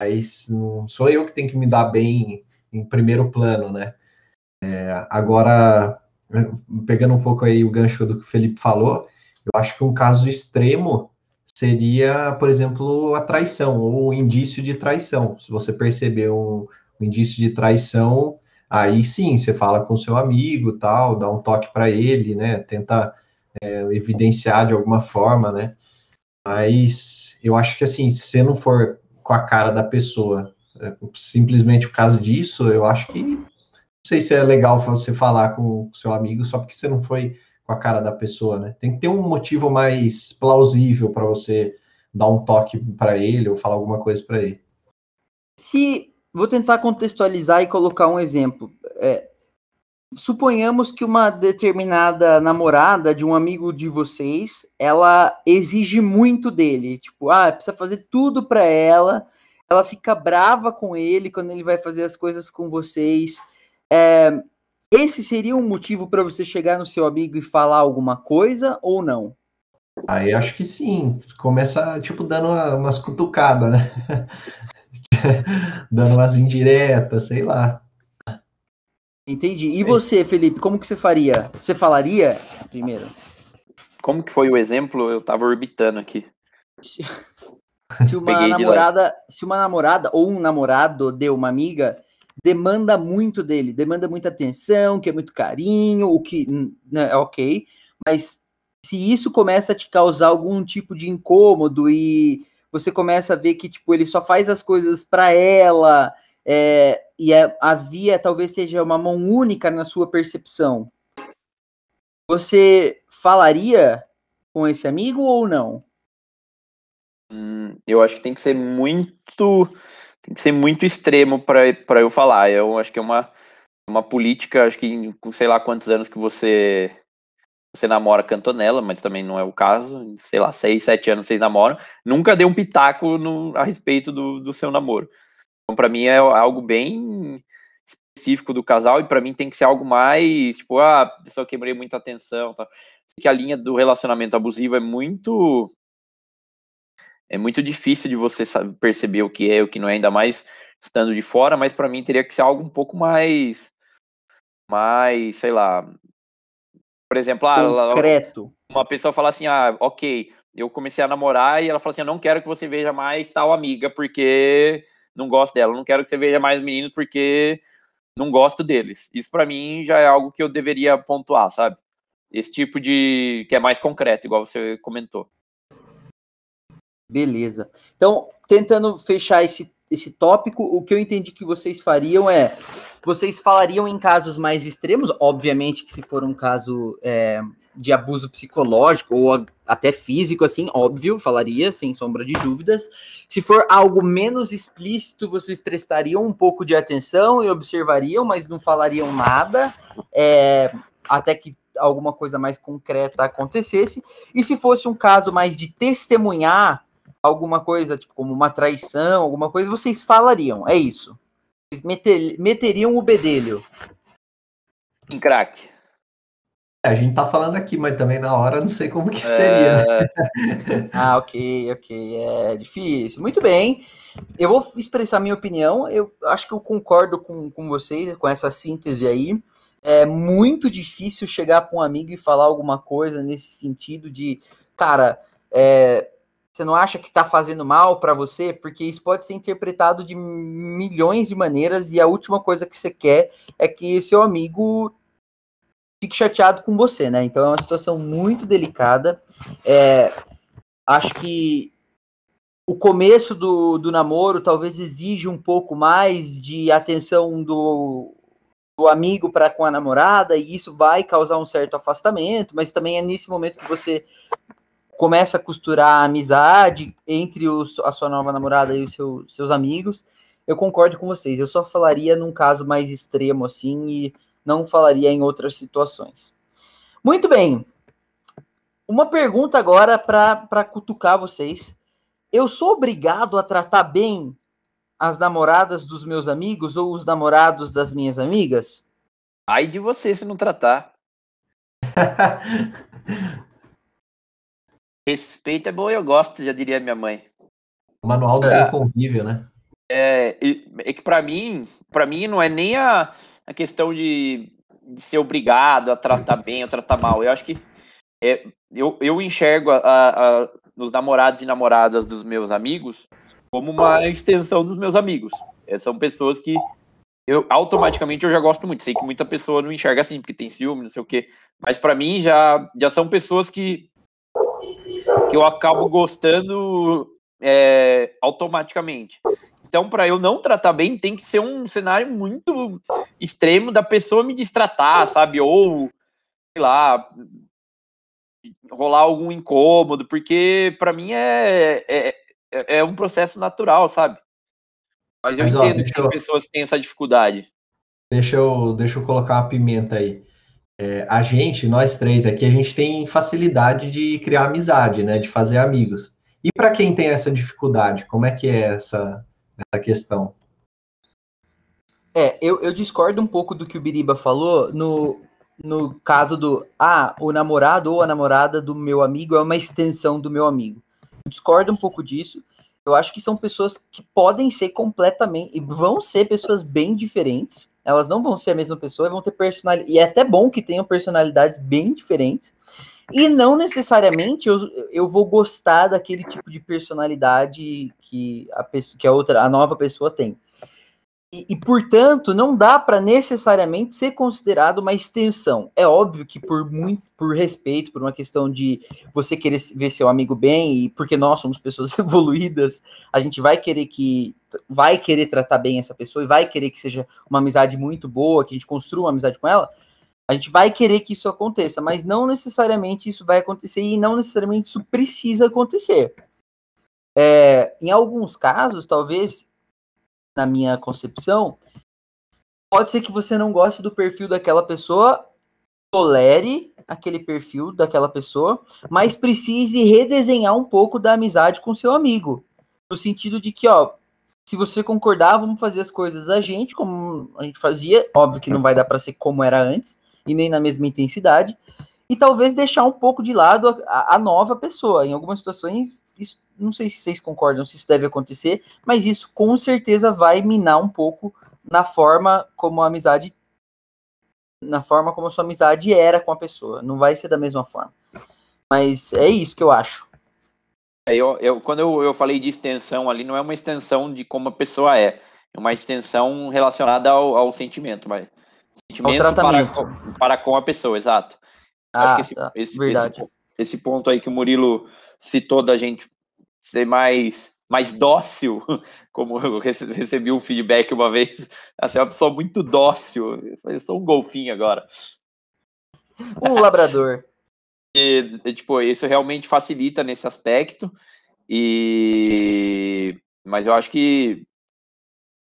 Speaker 3: mas não sou eu que tenho que me dar bem em primeiro plano, né? É, agora, pegando um pouco aí o gancho do que o Felipe falou, eu acho que um caso extremo seria, por exemplo, a traição ou o indício de traição. Se você perceber um, um indício de traição, aí sim, você fala com seu amigo, tal, dá um toque para ele, né? Tenta é, evidenciar de alguma forma, né? Mas eu acho que assim, se você não for com a cara da pessoa, é, simplesmente por causa disso, eu acho que não sei se é legal você falar com o seu amigo só porque você não foi com a cara da pessoa, né? Tem que ter um motivo mais plausível para você dar um toque para ele ou falar alguma coisa para ele.
Speaker 1: Se vou tentar contextualizar e colocar um exemplo. É, suponhamos que uma determinada namorada de um amigo de vocês, ela exige muito dele, tipo, ah, precisa fazer tudo para ela. Ela fica brava com ele quando ele vai fazer as coisas com vocês. É, esse seria um motivo para você chegar no seu amigo e falar alguma coisa ou não?
Speaker 3: Aí acho que sim. Começa, tipo, dando uma, umas cutucadas, né? dando umas indiretas, sei lá.
Speaker 1: Entendi. E você, Felipe, como que você faria? Você falaria primeiro?
Speaker 2: Como que foi o exemplo? Eu tava orbitando aqui.
Speaker 1: Se uma namorada, se uma namorada ou um namorado de uma amiga demanda muito dele, demanda muita atenção, que é muito carinho, o que né, é ok, mas se isso começa a te causar algum tipo de incômodo e você começa a ver que tipo ele só faz as coisas para ela é, e é, a via talvez seja uma mão única na sua percepção, você falaria com esse amigo ou não?
Speaker 2: Hum, eu acho que tem que ser muito tem que ser muito extremo para eu falar. Eu acho que é uma, uma política, acho que com sei lá quantos anos que você você namora cantonela, mas também não é o caso, sei lá, seis, sete anos vocês namoram, nunca deu um pitaco no, a respeito do, do seu namoro. Então, para mim, é algo bem específico do casal, e para mim tem que ser algo mais, tipo, ah, pessoa quebrei muita atenção, tá? que a linha do relacionamento abusivo é muito é muito difícil de você perceber o que é e o que não é, ainda mais estando de fora, mas para mim teria que ser algo um pouco mais, mais, sei lá, por exemplo,
Speaker 1: ah, Concreto.
Speaker 2: uma pessoa fala assim, ah, ok, eu comecei a namorar e ela fala assim, eu não quero que você veja mais tal amiga porque não gosto dela, eu não quero que você veja mais meninos porque não gosto deles. Isso para mim já é algo que eu deveria pontuar, sabe? Esse tipo de que é mais concreto, igual você comentou.
Speaker 1: Beleza. Então, tentando fechar esse, esse tópico, o que eu entendi que vocês fariam é. Vocês falariam em casos mais extremos, obviamente que se for um caso é, de abuso psicológico ou até físico, assim, óbvio, falaria, sem sombra de dúvidas. Se for algo menos explícito, vocês prestariam um pouco de atenção e observariam, mas não falariam nada, é, até que alguma coisa mais concreta acontecesse. E se fosse um caso mais de testemunhar alguma coisa, tipo, como uma traição, alguma coisa, vocês falariam, é isso. Meter, meteriam o bedelho.
Speaker 2: Em crack.
Speaker 3: A gente tá falando aqui, mas também na hora não sei como que seria. Né?
Speaker 1: É... ah, ok, ok. É difícil. Muito bem. Eu vou expressar minha opinião. Eu acho que eu concordo com, com vocês, com essa síntese aí. É muito difícil chegar para um amigo e falar alguma coisa nesse sentido de, cara, é, Você não acha que está fazendo mal para você? Porque isso pode ser interpretado de milhões de maneiras e a última coisa que você quer é que seu amigo fique chateado com você, né? Então é uma situação muito delicada. É, acho que o começo do, do namoro talvez exija um pouco mais de atenção do, do amigo para com a namorada, e isso vai causar um certo afastamento, mas também é nesse momento que você começa a costurar a amizade entre os, a sua nova namorada e os seu, seus amigos. Eu concordo com vocês, eu só falaria num caso mais extremo assim e não falaria em outras situações. Muito bem. Uma pergunta agora para cutucar vocês. Eu sou obrigado a tratar bem as namoradas dos meus amigos ou os namorados das minhas amigas?
Speaker 2: Ai de você se não tratar. Respeito é bom eu gosto, já diria minha mãe.
Speaker 3: O manual do é, convívio, né?
Speaker 2: É, é que para mim, para mim não é nem a, a questão de, de, ser obrigado a tratar bem ou tratar mal. Eu acho que é, eu, eu enxergo a, a, a, os namorados e namoradas dos meus amigos como uma extensão dos meus amigos. É, são pessoas que eu automaticamente eu já gosto muito. Sei que muita pessoa não enxerga assim, porque tem ciúme, não sei o quê. Mas para mim já, já são pessoas que, que eu acabo gostando é, automaticamente. Então, para eu não tratar bem, tem que ser um cenário muito extremo da pessoa me distratar, sabe? Ou, sei lá, rolar algum incômodo, porque para mim é, é, é, um processo natural, sabe? Mas eu Mas, entendo ó, que eu... pessoas têm essa dificuldade.
Speaker 3: Deixa eu, deixa eu colocar uma pimenta aí. É, a gente, nós três aqui, a gente tem facilidade de criar amizade, né? De fazer amigos. E para quem tem essa dificuldade, como é que é essa, essa questão?
Speaker 1: É, eu, eu discordo um pouco do que o Biriba falou no, no caso do ah, o namorado ou a namorada do meu amigo é uma extensão do meu amigo. Eu discordo um pouco disso. Eu acho que são pessoas que podem ser completamente e vão ser pessoas bem diferentes. Elas não vão ser a mesma pessoa, vão ter personalidade. E é até bom que tenham personalidades bem diferentes. E não necessariamente eu, eu vou gostar daquele tipo de personalidade que a, que a outra, a nova pessoa tem. E, portanto, não dá para necessariamente ser considerado uma extensão. É óbvio que por muito, por respeito, por uma questão de você querer ver seu amigo bem e porque nós somos pessoas evoluídas, a gente vai querer que vai querer tratar bem essa pessoa e vai querer que seja uma amizade muito boa, que a gente construa uma amizade com ela. A gente vai querer que isso aconteça, mas não necessariamente isso vai acontecer e não necessariamente isso precisa acontecer. É, em alguns casos, talvez na minha concepção, pode ser que você não goste do perfil daquela pessoa, tolere aquele perfil daquela pessoa, mas precise redesenhar um pouco da amizade com seu amigo. No sentido de que, ó, se você concordar, vamos fazer as coisas a gente, como a gente fazia. Óbvio que não vai dar para ser como era antes, e nem na mesma intensidade. E talvez deixar um pouco de lado a, a nova pessoa. Em algumas situações, isso não sei se vocês concordam se isso deve acontecer, mas isso com certeza vai minar um pouco na forma como a amizade na forma como a sua amizade era com a pessoa. Não vai ser da mesma forma. Mas é isso que eu acho.
Speaker 2: É, eu, eu, quando eu, eu falei de extensão ali, não é uma extensão de como a pessoa é, é uma extensão relacionada ao, ao sentimento, mas
Speaker 1: sentimento para,
Speaker 2: para, com a pessoa, exato.
Speaker 1: Ah, esse, tá, esse, verdade.
Speaker 2: Esse, esse ponto aí que o Murilo citou da gente ser mais mais dócil, como eu recebi um feedback uma vez, assim, é uma pessoa muito dócil, eu sou um golfinho agora.
Speaker 1: Um labrador.
Speaker 2: E, tipo, isso realmente facilita nesse aspecto, e mas eu acho que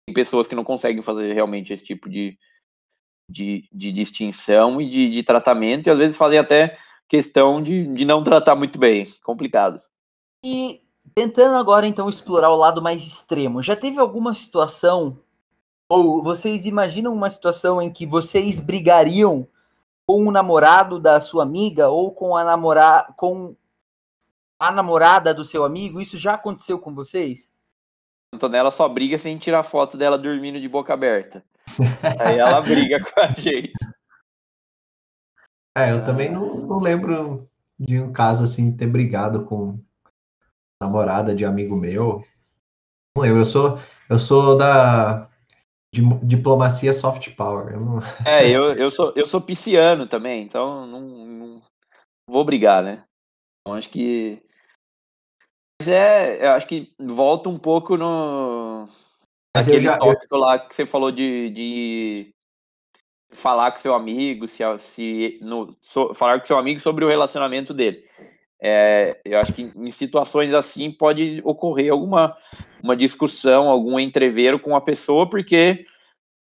Speaker 2: tem pessoas que não conseguem fazer realmente esse tipo de, de, de distinção e de, de tratamento, e às vezes fazem até questão de, de não tratar muito bem, complicado.
Speaker 1: E Tentando agora então explorar o lado mais extremo, já teve alguma situação ou vocês imaginam uma situação em que vocês brigariam com o namorado da sua amiga ou com a namorada com a namorada do seu amigo? Isso já aconteceu com vocês?
Speaker 2: Antonella só briga sem tirar foto dela dormindo de boca aberta. Aí ela briga com a gente.
Speaker 3: É, eu também não, não lembro de um caso assim ter brigado com namorada de amigo meu. Não lembro, eu sou, eu sou da de, diplomacia soft power. Eu não...
Speaker 2: É, eu, eu, sou, eu sou pisciano também, então não, não vou brigar, né? Então acho que. Mas é, eu acho que volta um pouco no. Mas aquele já, tópico eu... lá que você falou de, de falar com seu amigo, se, se no, so, falar com seu amigo sobre o relacionamento dele. É, eu acho que em situações assim pode ocorrer alguma uma discussão, algum entreveiro com a pessoa, porque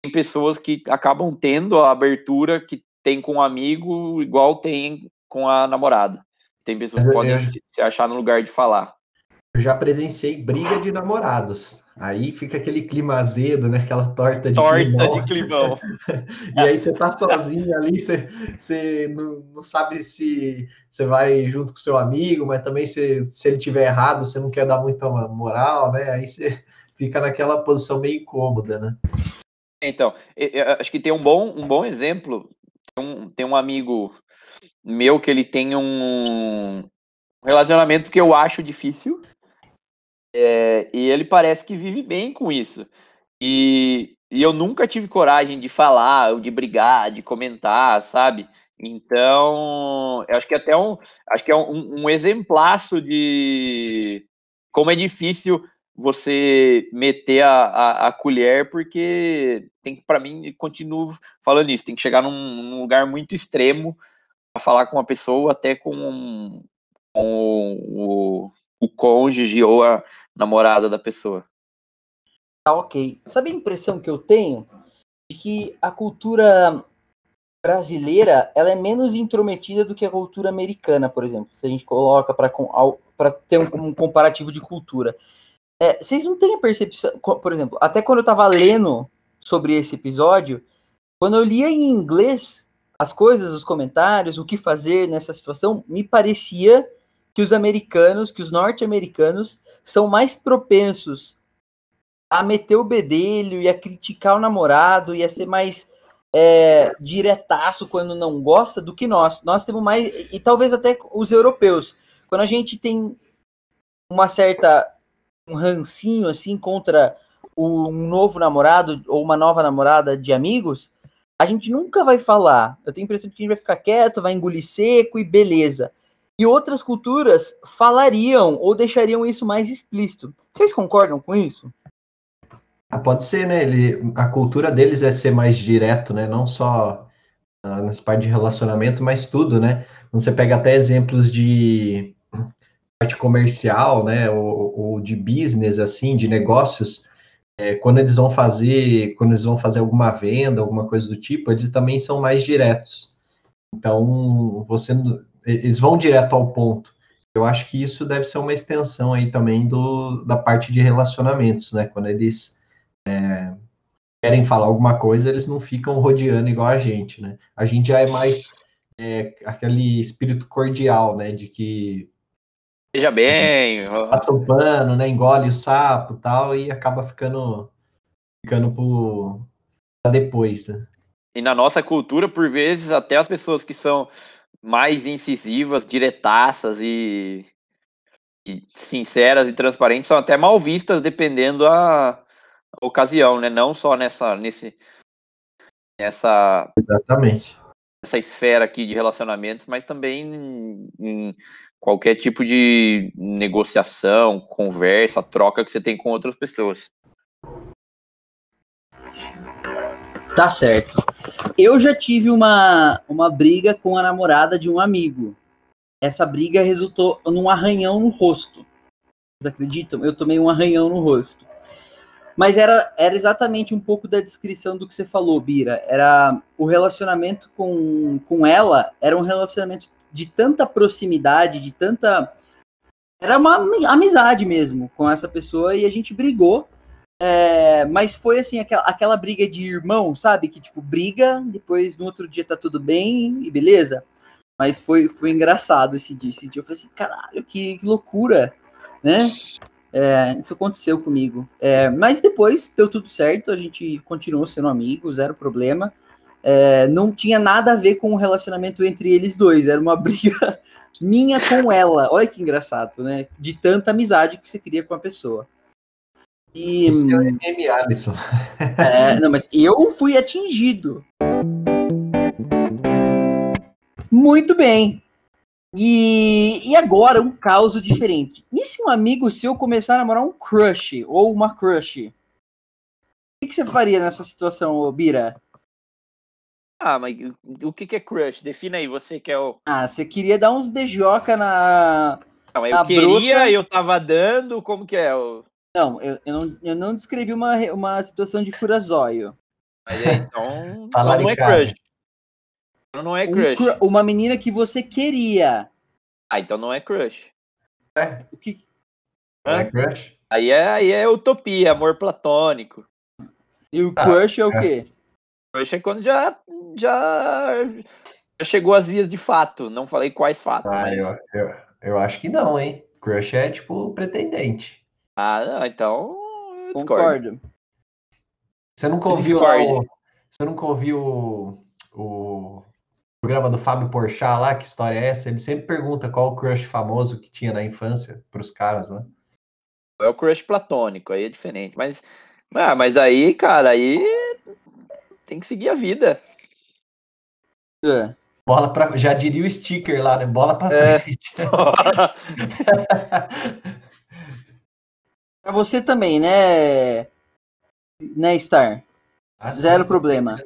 Speaker 2: tem pessoas que acabam tendo a abertura que tem com um amigo igual tem com a namorada. Tem pessoas que podem se achar no lugar de falar.
Speaker 3: Eu já presenciei briga de namorados. Aí fica aquele clima azedo, né? Aquela torta de
Speaker 2: torta climão. de climão.
Speaker 3: e aí você tá sozinho ali, você, você não, não, sabe se você vai junto com seu amigo, mas também se, se ele tiver errado, você não quer dar muita moral, né? Aí você fica naquela posição meio incômoda, né?
Speaker 2: Então, acho que tem um bom, um bom exemplo. Tem um, tem um amigo meu que ele tem um relacionamento que eu acho difícil, é, e ele parece que vive bem com isso. E, e eu nunca tive coragem de falar, de brigar, de comentar, sabe? Então, eu acho que é até um, acho que é um, um exemplaço de como é difícil você meter a, a, a colher, porque tem que, para mim, continuo falando isso, tem que chegar num, num lugar muito extremo para falar com uma pessoa, até com, com o, o cônjuge ou a namorada da pessoa.
Speaker 1: Tá ok. Sabe a impressão que eu tenho? De que a cultura brasileira ela é menos intrometida do que a cultura americana, por exemplo. Se a gente coloca para ter um, um, comparativo de cultura. É, vocês não têm a percepção, por exemplo, até quando eu estava lendo sobre esse episódio, quando eu lia em inglês as coisas, os comentários, o que fazer nessa situação, me parecia que os americanos, que os norte-americanos são mais propensos a meter o bedelho e a criticar o namorado e a ser mais é, diretaço quando não gosta do que nós. Nós temos mais, e talvez até os europeus. Quando a gente tem uma certa um rancinho assim contra um novo namorado ou uma nova namorada de amigos, a gente nunca vai falar. Eu tenho a impressão de que a gente vai ficar quieto, vai engolir seco e beleza. E outras culturas falariam ou deixariam isso mais explícito. Vocês concordam com isso?
Speaker 3: Ah, pode ser, né? Ele, a cultura deles é ser mais direto, né? Não só ah, nessa parte de relacionamento, mas tudo, né? Você pega até exemplos de parte comercial, né? Ou, ou de business, assim, de negócios. É, quando eles vão fazer, quando eles vão fazer alguma venda, alguma coisa do tipo, eles também são mais diretos. Então, você eles vão direto ao ponto. Eu acho que isso deve ser uma extensão aí também do, da parte de relacionamentos, né? Quando eles é, querem falar alguma coisa, eles não ficam rodeando igual a gente, né? A gente já é mais é, aquele espírito cordial, né? De que
Speaker 2: Veja bem,
Speaker 3: passa o pano, né? Engole o sapo, tal, e acaba ficando ficando por depois. Né?
Speaker 2: E na nossa cultura, por vezes, até as pessoas que são mais incisivas, diretaças e, e, sinceras e transparentes são até mal vistas dependendo a, ocasião, né? Não só nessa nesse nessa
Speaker 3: exatamente
Speaker 2: essa esfera aqui de relacionamentos, mas também em, em qualquer tipo de negociação, conversa, troca que você tem com outras pessoas.
Speaker 1: Tá certo. Eu já tive uma, uma briga com a namorada de um amigo. Essa briga resultou num arranhão no rosto. Vocês acreditam? Eu tomei um arranhão no rosto. Mas era, era exatamente um pouco da descrição do que você falou, Bira. Era o relacionamento com, com ela era um relacionamento de tanta proximidade, de tanta. Era uma amizade mesmo com essa pessoa e a gente brigou é, mas foi assim, aquela, aquela briga de irmão, sabe? Que tipo, briga, depois no outro dia tá tudo bem e beleza. Mas foi, foi engraçado esse dia. Esse dia eu falei assim, caralho, que, que loucura, né? É, isso aconteceu comigo. É, mas depois deu tudo certo, a gente continuou sendo amigos, zero problema. é, não tinha nada a ver com o relacionamento entre eles dois, era uma briga minha com ela. Olha que engraçado, né? De tanta amizade que você cria com a pessoa. E,
Speaker 3: Esse é o MM Alisson.
Speaker 1: é, não, mas eu fui atingido. Muito bem. E, e agora um caso diferente. E se um amigo seu começar a namorar um crush ou uma crush? O que, que você faria nessa situação, Bira?
Speaker 2: Ah, mas o que, que é crush? Defina aí, você que é o.
Speaker 1: Ah, você queria dar uns beijoca na.
Speaker 2: Não, eu
Speaker 1: Na
Speaker 2: queria,
Speaker 1: bruta.
Speaker 2: eu tava dando, como que é? O...
Speaker 1: Não, eu, eu não, eu não descrevi uma, uma situação de furazóio.
Speaker 2: Mas é, então,
Speaker 3: Falar
Speaker 2: não é crush. Então não é
Speaker 1: Um
Speaker 2: crush.
Speaker 1: cru- uma menina que você queria.
Speaker 2: Ah, então não é crush.
Speaker 1: O que,
Speaker 3: É
Speaker 2: Hã?
Speaker 3: crush?
Speaker 2: Aí é, aí é utopia, amor platônico.
Speaker 1: e o
Speaker 3: Ah,
Speaker 1: crush é o
Speaker 3: é.
Speaker 1: quê?
Speaker 2: Crush é quando já, já, já chegou às vias de fato. Não falei quais fatos.
Speaker 3: Ah,
Speaker 2: mas...
Speaker 3: eu, eu, eu acho que não, hein? Crush é tipo pretendente.
Speaker 2: Ah, não, então. eu discordo.
Speaker 1: Concordo.
Speaker 3: Você nunca ouviu lá o, Você nunca ouviu o, o programa do Fábio Porchat lá? Que história é essa? Ele sempre pergunta qual o crush famoso que tinha na infância pros caras, né?
Speaker 2: É o crush platônico, aí é diferente. Mas, ah, mas aí, cara, aí tem que seguir a vida.
Speaker 1: É.
Speaker 3: Bola pra, já diria o sticker lá, né? Bola pra
Speaker 2: É.
Speaker 1: Pra você também, né? Né, Star?
Speaker 3: Ah,
Speaker 1: Zero
Speaker 3: sim.
Speaker 1: problema.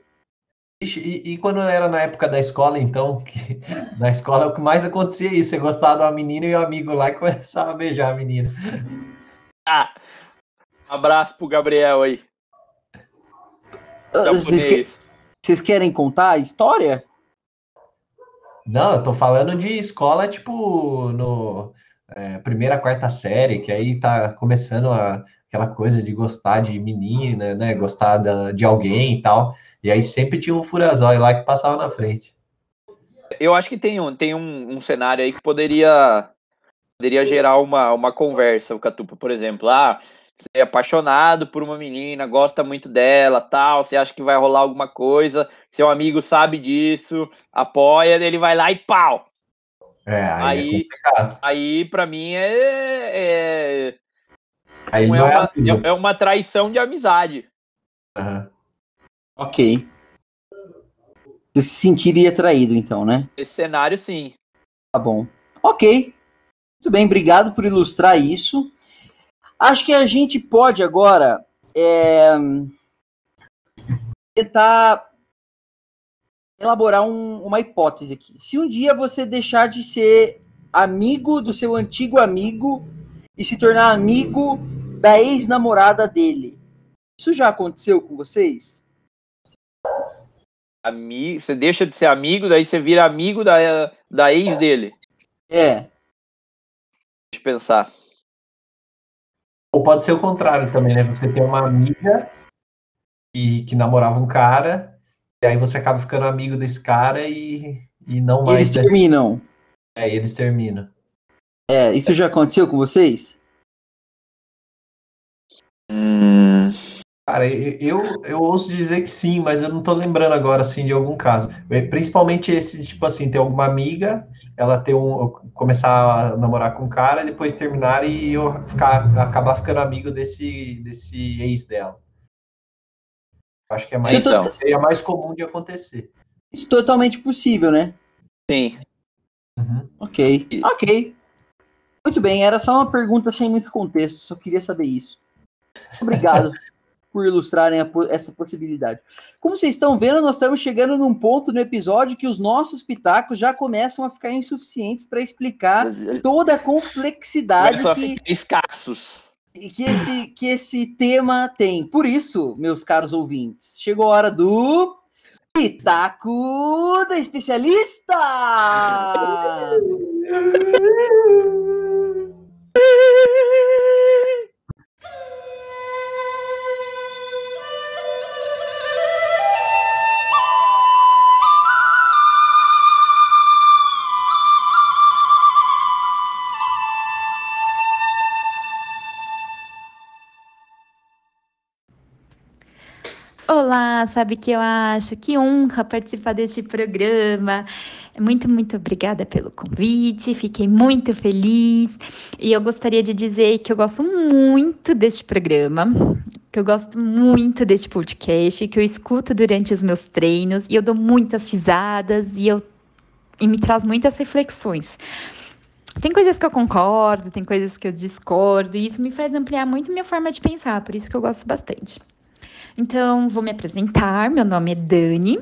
Speaker 3: Ixi, E, e quando era na época da escola, então, que na escola o que mais acontecia isso, você gostava de uma menina e o amigo lá e começava a beijar a menina.
Speaker 2: Ah, um abraço pro Gabriel aí.
Speaker 1: Vocês, que- vocês querem contar a história?
Speaker 3: Não, eu tô falando de escola, tipo, no é, primeira, quarta série, que aí tá começando a- aquela coisa de gostar de menina, né? Gostar da- de alguém e tal. E aí sempre tinha um furazóio lá que passava na frente.
Speaker 2: Eu acho que tem um, tem um, um cenário aí que poderia, poderia gerar uma, uma conversa, o Catupa, por exemplo. Ah, você é apaixonado por uma menina, gosta muito dela, tal, você acha que vai rolar alguma coisa, seu amigo sabe disso, apoia, ele vai lá e pau!
Speaker 3: É, aí, é
Speaker 2: Aí, aí para mim, é, é,
Speaker 3: Aí
Speaker 2: não
Speaker 3: não
Speaker 2: é,
Speaker 3: é
Speaker 2: uma, é- é uma traição de amizade.
Speaker 3: Aham.
Speaker 1: Ok. Você se sentiria traído, então, né?
Speaker 2: Esse cenário, sim.
Speaker 1: Tá bom. Ok. Muito bem, obrigado por ilustrar isso. Acho que a gente pode agora é, tentar elaborar um- uma hipótese aqui. Se um dia você deixar de ser amigo do seu antigo amigo e se tornar amigo da ex-namorada dele, isso já aconteceu com vocês?
Speaker 2: Ami, você deixa de ser amigo, daí você vira amigo da, da ex dele.
Speaker 1: É.
Speaker 2: Deixa eu pensar.
Speaker 3: Ou pode ser o contrário também, né? Você tem uma amiga que, que namorava um cara, e aí você acaba ficando amigo desse cara e, e não mais.
Speaker 1: Eles terminam.
Speaker 3: É, e eles terminam.
Speaker 1: É, isso já aconteceu com vocês?
Speaker 2: Hum,
Speaker 3: Cara, eu, eu ouso dizer que sim, mas eu não tô lembrando agora, assim, de algum caso. É, Principalmente esse, tipo assim, ter alguma amiga, ela ter um, começar a namorar com um cara, e depois terminar e eu ficar, acabar ficando amigo desse, desse ex dela. Acho que é mais,
Speaker 2: Então.
Speaker 3: é mais comum de acontecer.
Speaker 1: Isso é totalmente possível, né?
Speaker 2: sim.
Speaker 3: Uhum.
Speaker 1: Ok,
Speaker 2: E-
Speaker 1: ok. Muito bem, era só uma pergunta sem muito contexto, só queria saber isso. Obrigado por ilustrarem a essa possibilidade. Como vocês estão vendo, nós estamos chegando num ponto no episódio que os nossos pitacos já começam a ficar insuficientes para explicar toda a complexidade que,
Speaker 2: ficar escassos.
Speaker 1: que, esse, que esse tema tem. Por isso, meus caros ouvintes, chegou a hora do Pitaco da Especialista!
Speaker 4: Olá, sabe que eu acho? Que honra participar deste programa. Muito, muito obrigada pelo convite, fiquei muito feliz. E eu gostaria de dizer que eu gosto muito deste programa, que eu gosto muito deste podcast, que eu escuto durante os meus treinos e eu dou muitas risadas e, eu, e me traz muitas reflexões. Tem coisas que eu concordo, tem coisas que eu discordo, e isso me faz ampliar muito minha forma de pensar, por isso que eu gosto bastante. Então, vou me apresentar. Meu nome é Dani.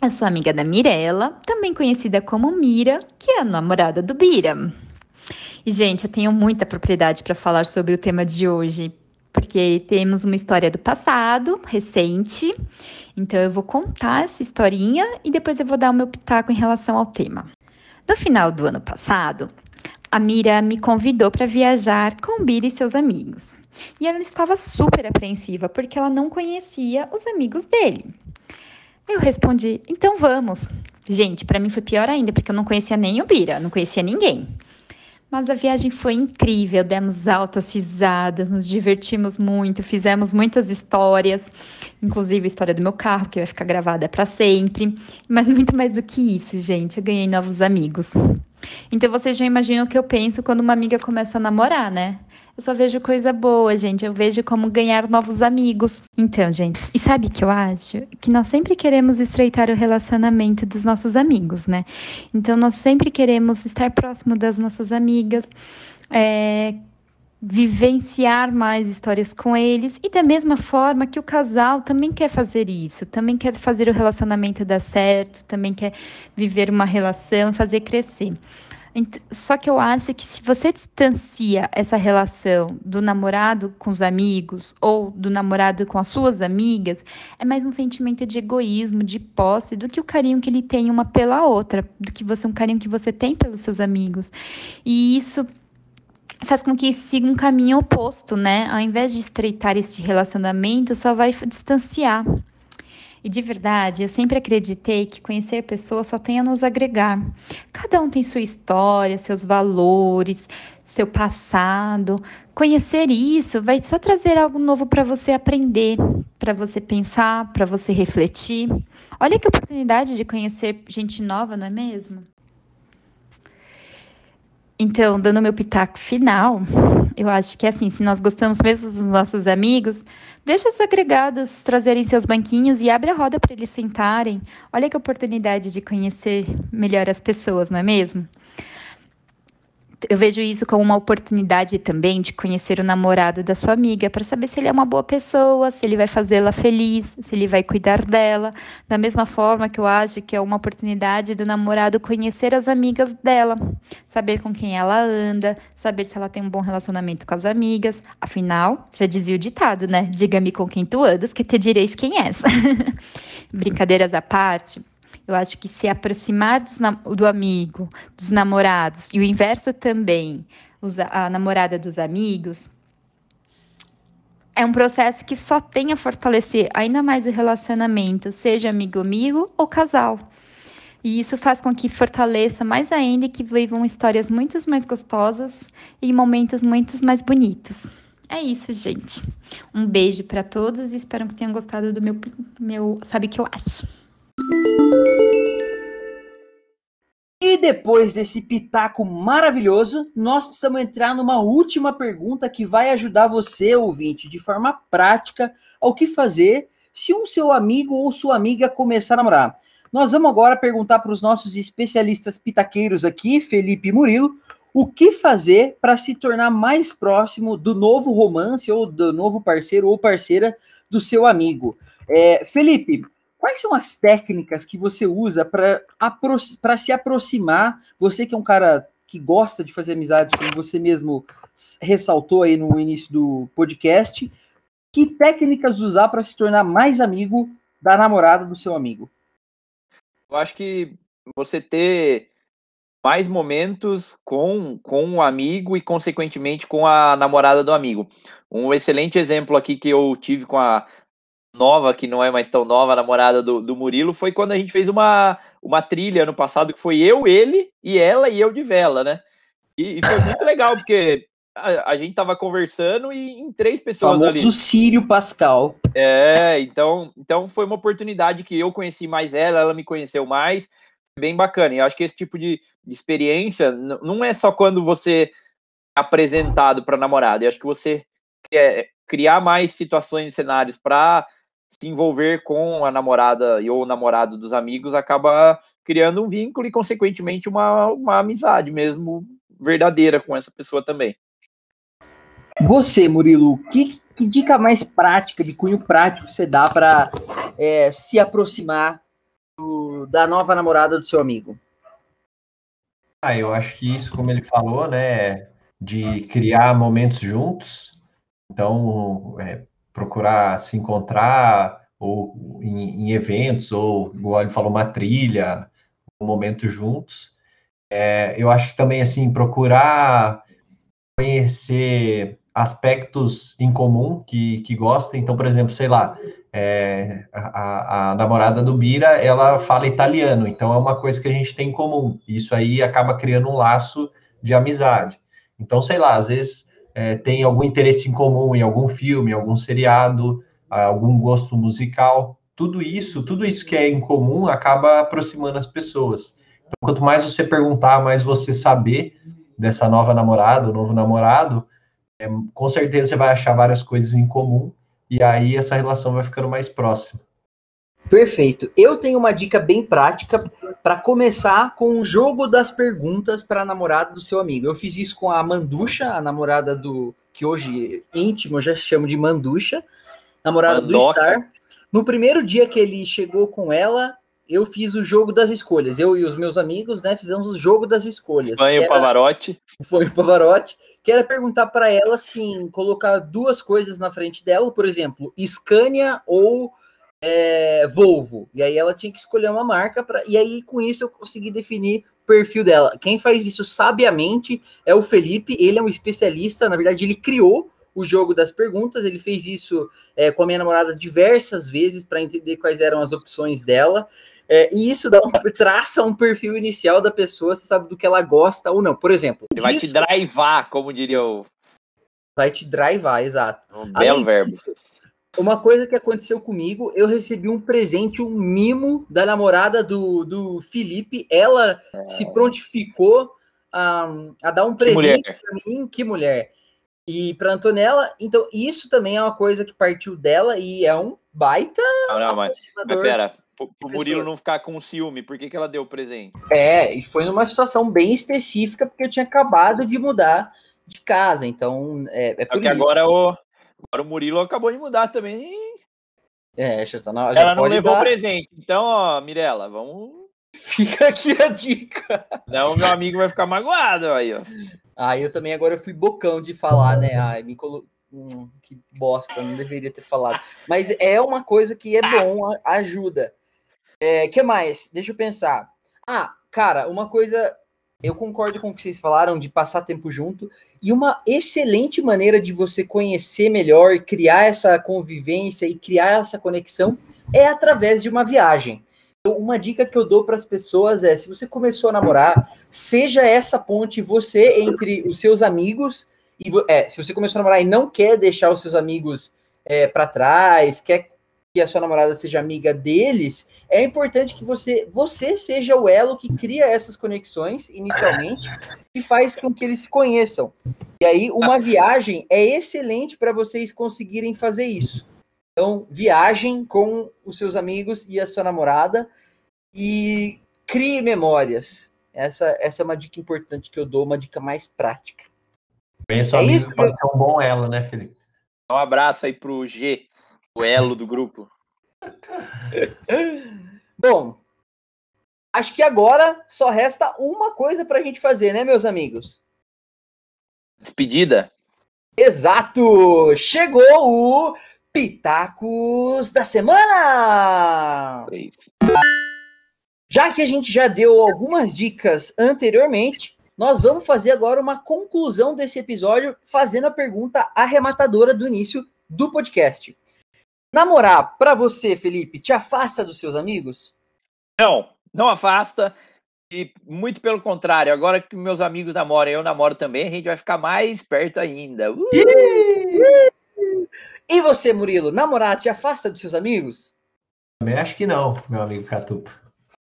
Speaker 4: Eu sou amiga da Mirella, também conhecida como Mira, que é a namorada do Bira. E, gente, eu tenho muita propriedade para falar sobre o tema de hoje, porque temos uma história do passado, recente. Então, eu vou contar essa historinha e depois eu vou dar o meu pitaco em relação ao tema. No final do ano passado, a Mira me convidou para viajar com o Bira e seus amigos. E ela estava super apreensiva porque ela não conhecia os amigos dele. Eu respondi: então vamos. Gente, para mim foi pior ainda porque eu não conhecia nem o Bira, não conhecia ninguém. Mas a viagem foi incrível, demos altas risadas, nos divertimos muito, fizemos muitas histórias, inclusive a história do meu carro, que vai ficar gravada para sempre. Mas muito mais do que isso, gente, eu ganhei novos amigos. Então vocês já imaginam o que eu penso quando uma amiga começa a namorar, né? Eu só vejo coisa boa, gente. Eu vejo como ganhar novos amigos. Então, gente, e sabe o que eu acho? Que nós sempre queremos estreitar o relacionamento dos nossos amigos, né? Então, nós sempre queremos estar próximo das nossas amigas, é, vivenciar mais histórias com eles e da mesma forma que o casal também quer fazer isso, também quer fazer o relacionamento dar certo, também quer viver uma relação, fazer crescer. Só que eu acho que se você distancia essa relação do namorado com os amigos ou do namorado com as suas amigas, é mais um sentimento de egoísmo, de posse, do que o carinho que ele tem uma pela outra, do que você um carinho que você tem pelos seus amigos. E isso faz com que siga um caminho oposto, né? Ao invés de estreitar esse relacionamento, só vai distanciar. E de verdade, eu sempre acreditei que conhecer pessoas só tem a nos agregar. Cada um tem sua história, seus valores, seu passado. Conhecer isso vai só trazer algo novo para você aprender, para você pensar, para você refletir. Olha que oportunidade de conhecer gente nova, não é mesmo? Então, dando meu pitaco final, eu acho que é assim, se nós gostamos mesmo dos nossos amigos, deixa os agregados trazerem seus banquinhos e abre a roda para eles sentarem. Olha que oportunidade de conhecer melhor as pessoas, não é mesmo? Eu vejo isso como uma oportunidade também de conhecer o namorado da sua amiga, para saber se ele é uma boa pessoa, se ele vai fazê-la feliz, se ele vai cuidar dela. Da mesma forma que eu acho que é uma oportunidade do namorado conhecer as amigas dela, saber com quem ela anda, saber se ela tem um bom relacionamento com as amigas. Afinal, já dizia o ditado, né? Diga-me com quem tu andas, que te direis quem és. Brincadeiras à parte. Eu acho que se aproximar do amigo, dos namorados, e o inverso também, a namorada dos amigos, é um processo que só tem a fortalecer ainda mais o relacionamento, seja amigo-amigo ou casal. E isso faz com que fortaleça mais ainda e que vivam histórias muito mais gostosas e momentos muito mais bonitos. É isso, gente. Um beijo para todos e espero que tenham gostado do meu, meu Sabe o que eu acho.
Speaker 1: E depois desse pitaco maravilhoso, nós precisamos entrar numa última pergunta que vai ajudar você, ouvinte, de forma prática, ao que fazer se um seu amigo ou sua amiga começar a namorar. Nós vamos agora perguntar para os nossos especialistas pitaqueiros aqui, Felipe e Murilo, o que fazer para se tornar mais próximo do novo romance ou do novo parceiro ou parceira do seu amigo. É, Felipe, Quais são as técnicas que você usa para se aproximar? Você que é um cara que gosta de fazer amizades, como você mesmo ressaltou aí no início do podcast, que técnicas usar para se tornar mais amigo da namorada do seu amigo?
Speaker 2: Eu acho que você ter mais momentos com, com o um amigo e, consequentemente, com a namorada do amigo. Um excelente exemplo aqui que eu tive com a nova, que não é mais tão nova, a namorada do, do Murilo, foi quando a gente fez uma, uma trilha ano passado, que foi eu, ele e ela e eu de vela, né? E, e foi muito legal, porque a, a gente tava conversando e em três pessoas
Speaker 1: Famoso
Speaker 2: ali.
Speaker 1: Sírio Pascal.
Speaker 2: É, então, então foi uma oportunidade que eu conheci mais ela, ela me conheceu mais, bem bacana. E eu acho que esse tipo de, de experiência não é só quando você é apresentado para namorada. Eu acho que você quer criar mais situações e cenários para se envolver com a namorada e ou o namorado dos amigos acaba criando um vínculo e, consequentemente, uma, uma amizade mesmo verdadeira com essa pessoa também.
Speaker 1: Você, Murilo, que, que dica mais prática, de cunho prático, você dá para se aproximar do- da nova namorada do seu amigo?
Speaker 3: Ah, eu acho que isso, como ele falou, né, de criar momentos juntos, então é, procurar se encontrar ou em, em eventos, ou igual ele falou, uma trilha, um momento juntos. É, eu acho que também assim procurar conhecer aspectos em comum que, que. Então, por exemplo, sei lá, é, a, a namorada do Bira, ela fala italiano, então é uma coisa que a gente tem em comum. Isso aí acaba criando um laço de amizade. Então, sei lá, às vezes é, tem algum interesse em comum em algum filme, algum seriado, algum gosto musical. Tudo isso, tudo isso que é em comum acaba aproximando as pessoas. Então, quanto mais você perguntar, mais você saber dessa nova namorada, novo namorado, é, com certeza você vai achar várias coisas em comum e aí essa relação vai ficando mais próxima.
Speaker 1: Perfeito. Eu tenho uma dica bem prática para começar com o jogo das perguntas para a namorada do seu amigo. Eu fiz isso com a Manducha, a namorada do que hoje íntimo eu já chamo de Manducha, namorada do
Speaker 2: Mandoca.
Speaker 1: Star. No primeiro dia que ele chegou com ela, eu fiz o jogo das escolhas. Eu e os meus amigos, né, fizemos o jogo das escolhas.
Speaker 2: Banho
Speaker 1: Era-
Speaker 2: Pavarotti.
Speaker 1: foi o Pavarotti, que era perguntar para ela assim, colocar duas coisas na frente dela, por exemplo, Scania ou é, Volvo. E aí ela tinha que escolher uma marca para e aí com isso eu consegui definir o perfil dela. Quem faz isso sabiamente é o Felipe, ele é um especialista, na verdade ele criou o jogo das perguntas, ele fez isso é, com a minha namorada diversas vezes para entender quais eram as opções dela. É, e isso dá um, traça um perfil inicial da pessoa, você sabe do que ela gosta ou não. Por exemplo,
Speaker 2: Ele vai te
Speaker 1: disso-
Speaker 2: drivar, como diria o
Speaker 1: Vai te drivar, exato.
Speaker 2: um belo verbo.
Speaker 1: disso, Uma coisa que aconteceu comigo, eu recebi um presente, um mimo da namorada do, do Felipe. Ela se prontificou a, a dar um presente
Speaker 2: mulher.
Speaker 1: para mim, que mulher. E para Antonella, então isso também é uma coisa que partiu dela e é um baita
Speaker 2: Não, não, mas, mas pera, pro, Murilo não ficar com ciúme, por que, que ela deu o presente?
Speaker 1: É, e foi numa situação bem específica, porque eu tinha acabado de mudar de casa, então é, é
Speaker 2: Só
Speaker 1: por
Speaker 2: que
Speaker 1: isso.
Speaker 2: agora o, agora o Murilo acabou de mudar também.
Speaker 1: É, já tá na, já
Speaker 2: Ela não levou
Speaker 1: dar.
Speaker 2: presente. Então, ó, Mirella, vamos.
Speaker 1: Fica aqui a dica.
Speaker 2: Não, meu amigo vai ficar magoado aí, ó.
Speaker 1: Ah, eu também agora fui bocão de falar, né? Ai, me colo... Hum, que bosta, não deveria ter falado. Mas é uma coisa que é bom, ajuda. É, que mais? Deixa eu pensar. Ah, cara, uma coisa. Eu concordo com o que vocês falaram de passar tempo junto. E uma excelente maneira de você conhecer melhor, criar essa convivência e criar essa conexão é através de uma viagem. Então, uma dica que eu dou para as pessoas é: se você começou a namorar, seja essa ponte você entre os seus amigos e é, se você começou a namorar e não quer deixar os seus amigos é, para trás, quer que a sua namorada seja amiga deles, é importante que você você seja o elo que cria essas conexões inicialmente e faz com que eles se conheçam. E aí uma viagem é excelente para vocês conseguirem fazer isso. Então, viagem com os seus amigos e a sua namorada e crie memórias. Essa, essa é uma dica importante que eu dou, uma dica mais prática.
Speaker 3: Conheço
Speaker 1: É
Speaker 3: amigo
Speaker 1: isso,
Speaker 3: pode ser um bom elo, né, Felipe?
Speaker 2: Um abraço aí pro G, o elo do grupo.
Speaker 1: Bom, acho que agora só resta uma coisa para a gente fazer, né, meus amigos?
Speaker 2: Despedida?
Speaker 1: Exato! Chegou o Pitacos da Semana! Já que a gente já deu algumas dicas anteriormente, nós vamos fazer agora uma conclusão desse episódio, fazendo a pergunta arrematadora do início do podcast. Namorar, para você, Felipe, te afasta dos seus amigos?
Speaker 2: Não, não afasta. E muito pelo contrário, agora que meus amigos namoram e eu namoro também, a gente vai ficar mais perto ainda. Uh!
Speaker 1: E você, Murilo, namorar te afasta dos seus amigos?
Speaker 3: Também acho que não, meu amigo Catupa.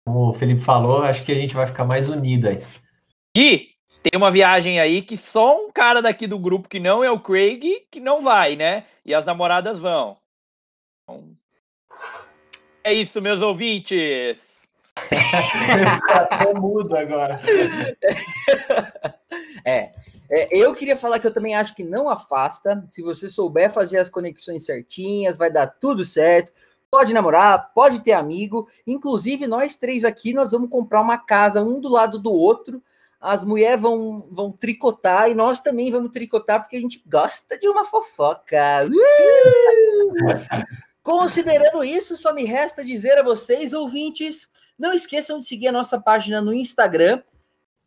Speaker 3: Como o Felipe falou, acho que a gente vai ficar mais unido aí.
Speaker 2: E tem uma viagem aí que só um cara daqui do grupo que não é o Craig que não vai, né? E as namoradas vão. Então, é isso, meus ouvintes.
Speaker 3: Até mudo agora.
Speaker 1: É, é, eu queria falar que eu também acho que não afasta. Se você souber fazer as conexões certinhas, vai dar tudo certo. Pode namorar, pode ter amigo. Inclusive, nós três aqui, nós vamos comprar uma casa um do lado do outro. As mulheres vão, vão tricotar e nós também vamos tricotar porque a gente gosta de uma fofoca. Uh! Considerando isso, só me resta dizer a vocês, ouvintes, não esqueçam de seguir a nossa página no Instagram,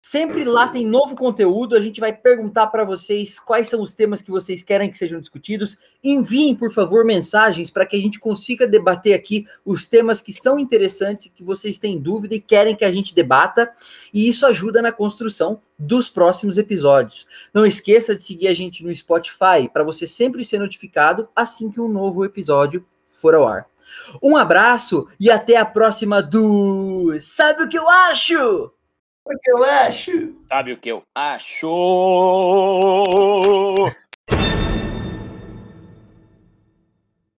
Speaker 1: Sempre lá tem novo conteúdo. A gente vai perguntar para vocês quais são os temas que vocês querem que sejam discutidos. Enviem, por favor, mensagens para que a gente consiga debater aqui os temas que são interessantes, que vocês têm dúvida e querem que a gente debata. E isso ajuda na construção dos próximos episódios. Não esqueça de seguir a gente no Spotify para você sempre ser notificado assim que um novo episódio for ao ar. Um abraço e até a próxima do Sabe o que eu acho?
Speaker 3: O que eu acho?
Speaker 2: Sabe o que eu acho?